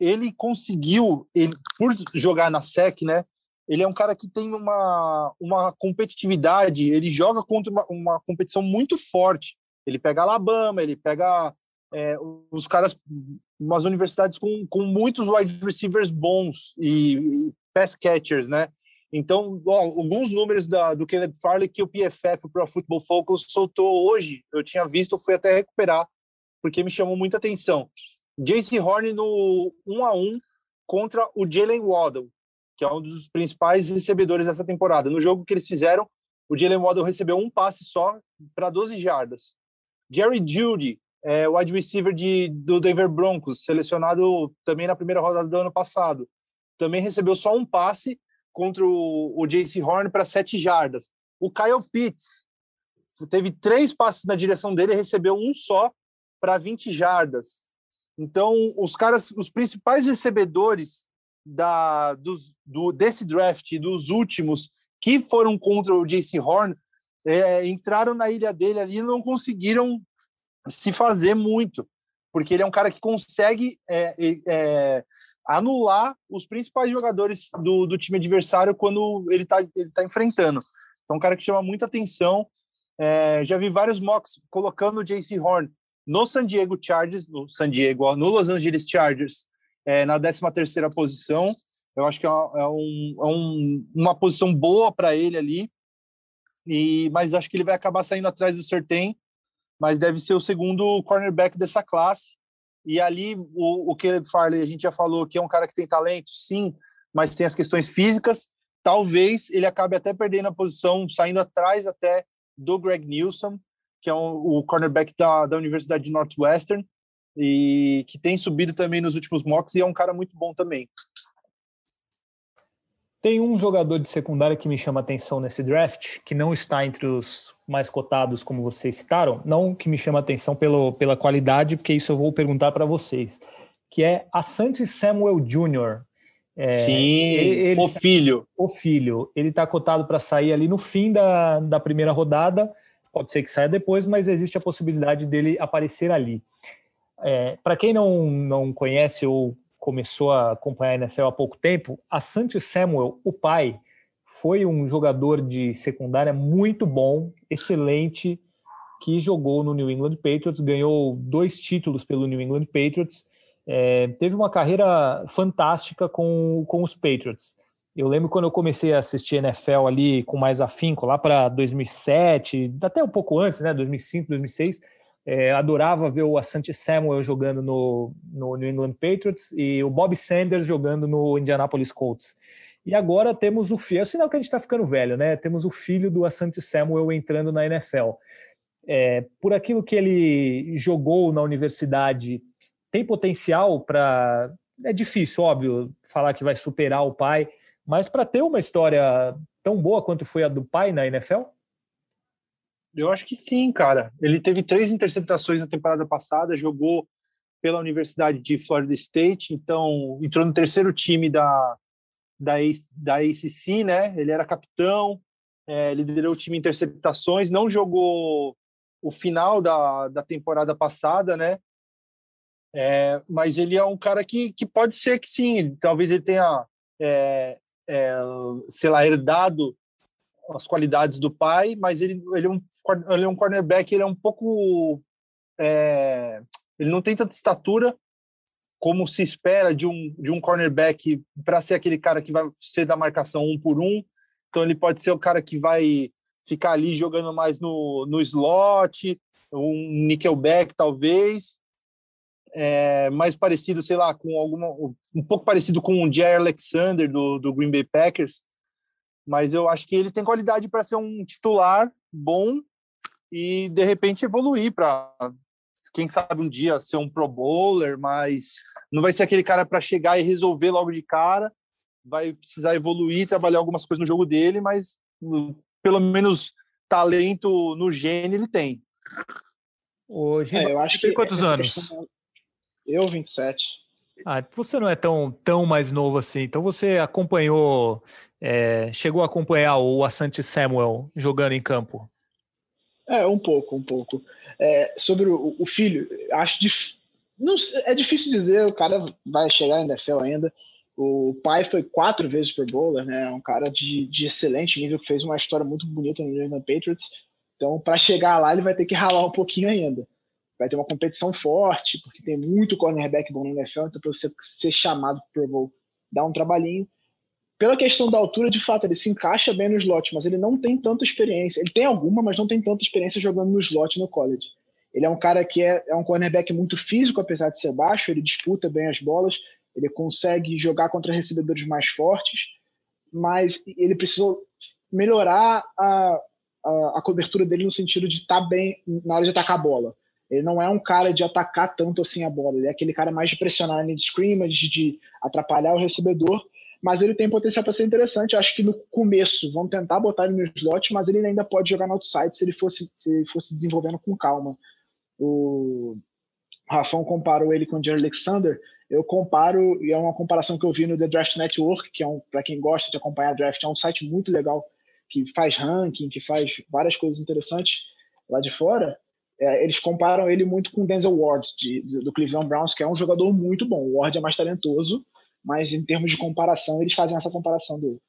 ele conseguiu ele por jogar na SEC, né? Ele é um cara que tem uma uma competitividade, ele joga contra uma, uma competição muito forte. Ele pega Alabama, ele pega é, os caras, umas universidades com, com muitos wide receivers bons e, e pass catchers, né? Então, alguns números da, do Caleb Farley que o PFF, o Pro Football Focus, soltou hoje, eu tinha visto, fui até recuperar, porque me chamou muita atenção. Jace Horn no 1 a 1 contra o Jalen Waddle, que é um dos principais recebedores dessa temporada. No jogo que eles fizeram, o Jalen Waddle recebeu um passe só para 12 jardas. Jerry Judy, é, wide receiver de, do Denver Broncos, selecionado também na primeira rodada do ano passado, também recebeu só um passe contra o, o JC Horn para sete jardas. O Kyle Pitts teve três passes na direção dele e recebeu um só para 20 jardas. Então, os caras, os principais recebedores da, dos, do, desse draft, dos últimos que foram contra o JC Horn, é, entraram na ilha dele ali e não conseguiram se fazer muito, porque ele é um cara que consegue é, é, anular os principais jogadores do, do time adversário quando ele está ele tá enfrentando. Então, um cara que chama muita atenção. É, já vi vários mocks colocando o JC Horn no San Diego Chargers, no San Diego, no Los Angeles Chargers, é, na 13 terceira posição. Eu acho que é, é, um, é um, uma posição boa para ele ali. E, mas acho que ele vai acabar saindo atrás do Sertem, mas deve ser o segundo cornerback dessa classe. E ali o, o Caleb Farley, a gente já falou que é um cara que tem talento, sim, mas tem as questões físicas. Talvez ele acabe até perdendo a posição, saindo atrás até do Greg Nilsson, que é um, o cornerback da, da Universidade de Northwestern, e que tem subido também nos últimos mocks e é um cara muito bom também. Tem um jogador de secundária que me chama atenção nesse draft, que não está entre os mais cotados, como vocês citaram, não que me chama atenção pelo, pela qualidade, porque isso eu vou perguntar para vocês, que é a Santos Samuel Jr. É, Sim, ele, o filho. O filho. Ele está cotado para sair ali no fim da, da primeira rodada. Pode ser que saia depois, mas existe a possibilidade dele aparecer ali. É, para quem não, não conhece ou começou a acompanhar a NFL há pouco tempo, a Santos Samuel, o pai, foi um jogador de secundária muito bom, excelente, que jogou no New England Patriots, ganhou dois títulos pelo New England Patriots, é, teve uma carreira fantástica com, com os Patriots. Eu lembro quando eu comecei a assistir NFL ali com mais afinco, lá para 2007, até um pouco antes, né, 2005, 2006, é, adorava ver o Asante Samuel jogando no, no New England Patriots e o Bob Sanders jogando no Indianapolis Colts. E agora temos o filho, é o sinal que a gente está ficando velho, né? Temos o filho do Asante Samuel entrando na NFL. É, por aquilo que ele jogou na universidade, tem potencial para. É difícil, óbvio, falar que vai superar o pai, mas para ter uma história tão boa quanto foi a do pai na NFL? Eu acho que sim, cara. Ele teve três interceptações na temporada passada, jogou pela Universidade de Florida State, então entrou no terceiro time da, da, da ACC, né? Ele era capitão, é, liderou o time em interceptações, não jogou o final da, da temporada passada, né? É, mas ele é um cara que, que pode ser que sim, talvez ele tenha, é, sei lá, herdado as qualidades do pai, mas ele, ele, é, um, ele é um cornerback, ele é um pouco. É, ele não tem tanta estatura como se espera de um, de um cornerback para ser aquele cara que vai ser da marcação um por um. Então ele pode ser o cara que vai ficar ali jogando mais no, no slot, um nickelback talvez, é, mais parecido, sei lá, com alguma um pouco parecido com o Jair Alexander do, do Green Bay Packers, mas eu acho que ele tem qualidade para ser um titular bom e de repente evoluir para quem sabe um dia ser um pro bowler, mas não vai ser aquele cara para chegar e resolver logo de cara, vai precisar evoluir, trabalhar algumas coisas no jogo dele, mas pelo menos talento no gênio ele tem. Hoje, é, eu acho que tem quantos anos? Eu 27. Ah, você não é tão, tão mais novo assim. Então você acompanhou, é, chegou a acompanhar o Asante Samuel jogando em campo? É, um pouco, um pouco. É, sobre o, o, filho, acho dif... não, é difícil dizer, o cara vai chegar na NFL ainda. O pai foi quatro vezes Pro Bowler, né? É um cara de, de excelente nível, fez uma história muito bonita no New England Patriots. Então, para chegar lá, ele vai ter que ralar um pouquinho ainda vai ter uma competição forte, porque tem muito cornerback bom no NFL, então para você ser chamado para Pro Bowl dá um trabalhinho. Pela questão da altura, de fato, ele se encaixa bem no slot, mas ele não tem tanta experiência. Ele tem alguma, mas não tem tanta experiência jogando no slot no college. Ele é um cara que é, é um cornerback muito físico, apesar de ser baixo, ele disputa bem as bolas, ele consegue jogar contra recebedores mais fortes, mas ele precisou melhorar a, a, a cobertura dele no sentido de estar tá bem na hora de atacar a bola ele não é um cara de atacar tanto assim a bola, ele é aquele cara mais de pressionar de scrimmage, de atrapalhar o recebedor, mas ele tem potencial para ser interessante. Acho que no começo vão tentar botar ele no slot, mas ele ainda pode jogar no outside se ele fosse, se ele fosse desenvolvendo com calma. O Rafão comparou ele com o Jerry Alexander. Eu comparo, e é uma comparação que eu vi no The Draft Network, que é um, para quem gosta de acompanhar draft, é um site muito legal que faz ranking, que faz várias coisas interessantes lá de fora é, eles comparam ele muito com Denzel Ward de, de, do Cleveland Browns, que é um jogador muito bom. O Ward é mais talentoso, mas em termos de comparação, eles fazem essa comparação dele.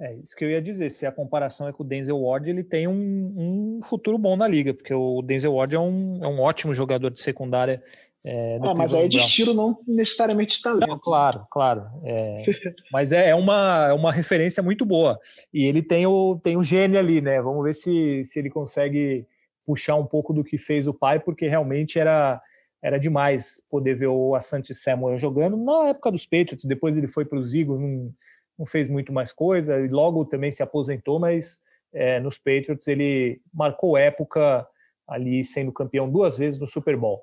É isso que eu ia dizer. Se a comparação é com o Denzel Ward, ele tem um, um futuro bom na liga, porque o Denzel Ward é um, é um ótimo jogador de secundária. É, ah, mas aí é de estilo, não necessariamente de talento. Não, claro, claro. É, <laughs> mas é, é, uma, é uma referência muito boa. E ele tem o, tem o gênio ali, né? Vamos ver se, se ele consegue puxar um pouco do que fez o pai, porque realmente era era demais poder ver o Asante Samuel jogando na época dos Patriots. Depois ele foi para os Eagles, não, não fez muito mais coisa, e logo também se aposentou, mas é, nos Patriots ele marcou época ali sendo campeão duas vezes no Super Bowl.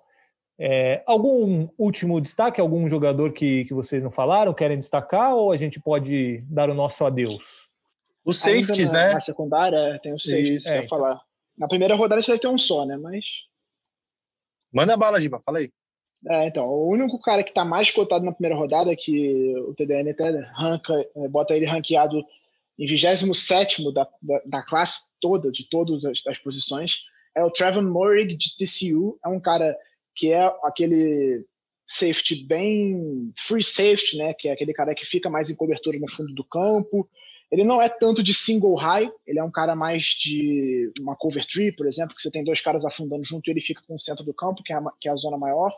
É, algum último destaque? Algum jogador que, que vocês não falaram, querem destacar, ou a gente pode dar o nosso adeus? Os safeties, na, né? Na secundária tem os safeties, é, falar. Na primeira rodada você vai ter um só, né? Mas. Manda bala, Giba, fala aí. É, então, o único cara que está mais cotado na primeira rodada, que o TDN até ranca, é, bota ele ranqueado em 27 da, da, da, classe toda, de todas as, as, posições, é o Trevor Morig de TCU. É um cara que é aquele safety bem free safety, né? Que é aquele cara que fica mais em cobertura no fundo do campo, ele não é tanto de single high, ele é um cara mais de uma cover tree, por exemplo, que você tem dois caras afundando junto e ele fica com o centro do campo, que é a, que é a zona maior,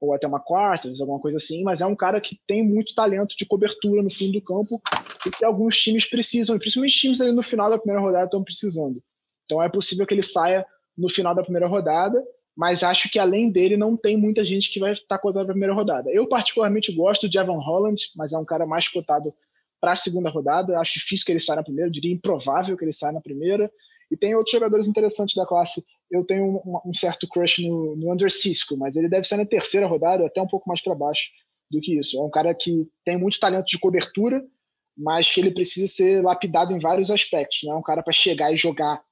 ou até uma quarta, alguma coisa assim, mas é um cara que tem muito talento de cobertura no fundo do campo e que alguns times precisam, principalmente times ali no final da primeira rodada estão precisando. Então é possível que ele saia no final da primeira rodada, mas acho que além dele não tem muita gente que vai estar cotado na primeira rodada. Eu particularmente gosto de Evan Holland, mas é um cara mais cotado para a segunda rodada. Acho difícil que ele saia na primeira, diria improvável que ele saia na primeira. E tem outros jogadores interessantes da classe. Eu tenho um, um certo crush no, no Under Cisco, mas ele deve sair na terceira rodada, até um pouco mais para baixo do que isso. É um cara que tem muito talento de cobertura, mas que ele precisa ser lapidado em vários aspectos. Não é um cara para chegar e jogar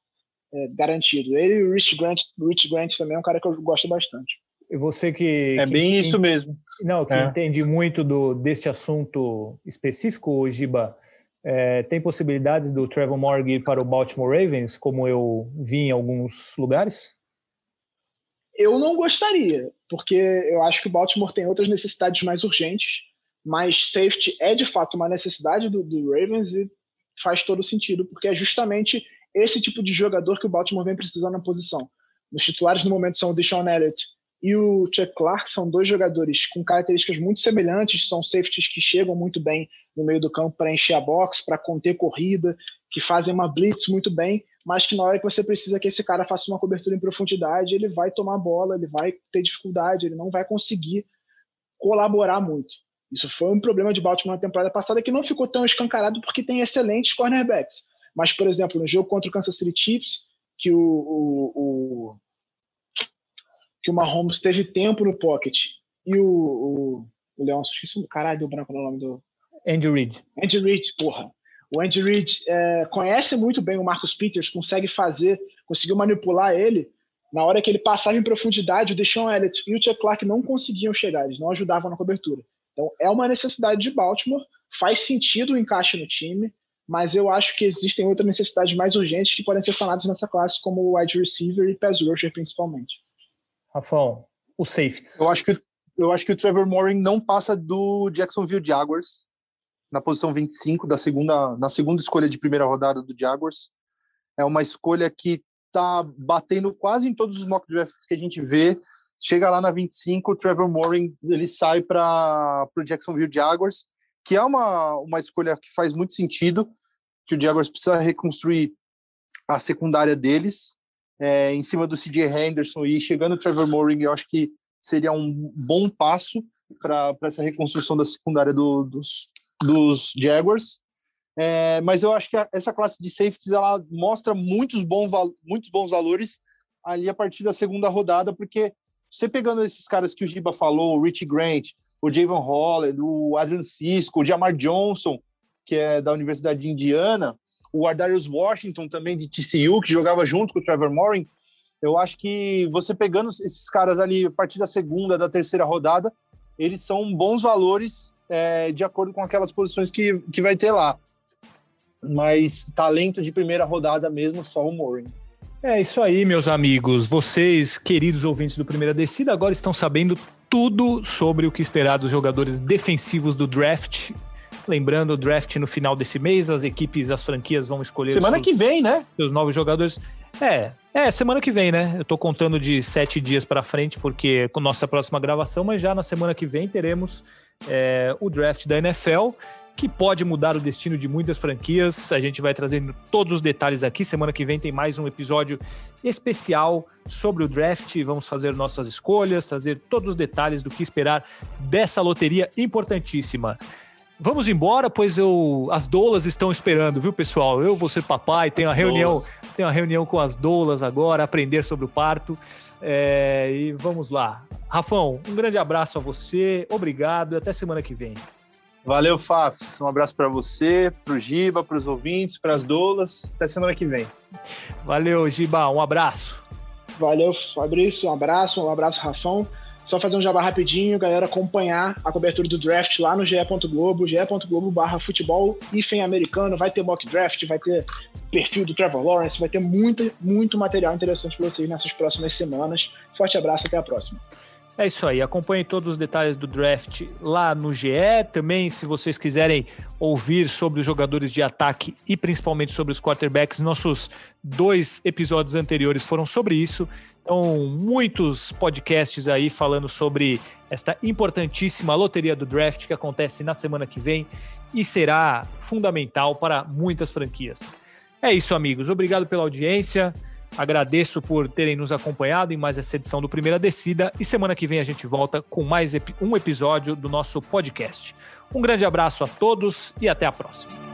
é, garantido. Ele e o Rich Grant, Rich Grant também é um cara que eu gosto bastante. Você que. É que bem isso mesmo. Não, que é. entende muito do, deste assunto específico, Giba, é, tem possibilidades do Trevor Morgan para o Baltimore Ravens, como eu vi em alguns lugares? Eu não gostaria, porque eu acho que o Baltimore tem outras necessidades mais urgentes, mas safety é de fato uma necessidade do, do Ravens e faz todo sentido, porque é justamente esse tipo de jogador que o Baltimore vem precisando na posição. Os titulares no momento são o Deshaun Elliott e o Chuck Clark, são dois jogadores com características muito semelhantes, são safeties que chegam muito bem no meio do campo para encher a box, para conter corrida, que fazem uma blitz muito bem, mas que na hora que você precisa que esse cara faça uma cobertura em profundidade, ele vai tomar a bola, ele vai ter dificuldade, ele não vai conseguir colaborar muito. Isso foi um problema de Baltimore na temporada passada que não ficou tão escancarado porque tem excelentes cornerbacks. Mas, por exemplo, no jogo contra o Kansas City Chiefs, que o, o, o que o Mahomes teve tempo no pocket e o, o, o Leão, esqueci o caralho do branco no nome do. Andy Reid. Andy Reid, porra. O Andy Reid é, conhece muito bem o Marcus Peters, consegue fazer, conseguiu manipular ele. Na hora que ele passava em profundidade, o Deshaun Elliott e o Chuck Clark não conseguiam chegar, eles não ajudavam na cobertura. Então é uma necessidade de Baltimore, faz sentido o encaixe no time, mas eu acho que existem outras necessidades mais urgentes que podem ser sanadas nessa classe, como o wide receiver e pass rusher principalmente. Rafão, os safeties. Eu acho que, eu acho que o Trevor Moring não passa do Jacksonville Jaguars na posição 25 da segunda, na segunda escolha de primeira rodada do Jaguars. É uma escolha que tá batendo quase em todos os mock drafts que a gente vê. Chega lá na 25, o Trevor Moring ele sai para o Jacksonville Jaguars, que é uma, uma escolha que faz muito sentido, que o Jaguars precisa reconstruir a secundária deles é, em cima do CJ Henderson e chegando o Trevor Moring, eu acho que seria um bom passo para essa reconstrução da secundária do, dos, dos Jaguars. É, mas eu acho que a, essa classe de safeties ela mostra muitos bons, muitos bons valores ali a partir da segunda rodada, porque você pegando esses caras que o Giba falou, o Rich Grant, o Javon Holland, o Adrian Cisco, o Jamar Johnson, que é da Universidade de Indiana, o Ardarius Washington também de TCU, que jogava junto com o Trevor Moring. Eu acho que você pegando esses caras ali a partir da segunda, da terceira rodada, eles são bons valores é, de acordo com aquelas posições que, que vai ter lá. Mas talento de primeira rodada mesmo, só o Moring. É isso aí, meus amigos. Vocês, queridos ouvintes do Primeira Descida, agora estão sabendo tudo sobre o que esperar dos jogadores defensivos do draft Lembrando, o draft no final desse mês, as equipes, as franquias vão escolher. Semana seus, que vem, né? Os novos jogadores. É, é, semana que vem, né? Eu tô contando de sete dias para frente, porque com nossa próxima gravação, mas já na semana que vem teremos é, o draft da NFL, que pode mudar o destino de muitas franquias. A gente vai trazendo todos os detalhes aqui. Semana que vem tem mais um episódio especial sobre o draft. Vamos fazer nossas escolhas, trazer todos os detalhes do que esperar dessa loteria importantíssima. Vamos embora, pois eu as doulas estão esperando, viu, pessoal? Eu vou ser papai, tenho a reunião, tenho a reunião com as doulas agora, aprender sobre o parto. É, e vamos lá. Rafão, um grande abraço a você, obrigado e até semana que vem. Valeu, Fafs. Um abraço para você, para o Giba, para os ouvintes, para as doulas. Até semana que vem. Valeu, Giba. Um abraço. Valeu, Fabrício. Um abraço. Um abraço, Rafão. Só fazer um jabá rapidinho, galera, acompanhar a cobertura do draft lá no ge.globo, ge.globo barra futebol e americano, vai ter mock draft, vai ter perfil do Trevor Lawrence, vai ter muito, muito material interessante para vocês nessas próximas semanas. Forte abraço, até a próxima. É isso aí. Acompanhe todos os detalhes do draft lá no GE. Também, se vocês quiserem ouvir sobre os jogadores de ataque e principalmente sobre os quarterbacks, nossos dois episódios anteriores foram sobre isso. Então, muitos podcasts aí falando sobre esta importantíssima loteria do draft que acontece na semana que vem e será fundamental para muitas franquias. É isso, amigos. Obrigado pela audiência. Agradeço por terem nos acompanhado em mais essa edição do Primeira Descida e semana que vem a gente volta com mais um episódio do nosso podcast. Um grande abraço a todos e até a próxima.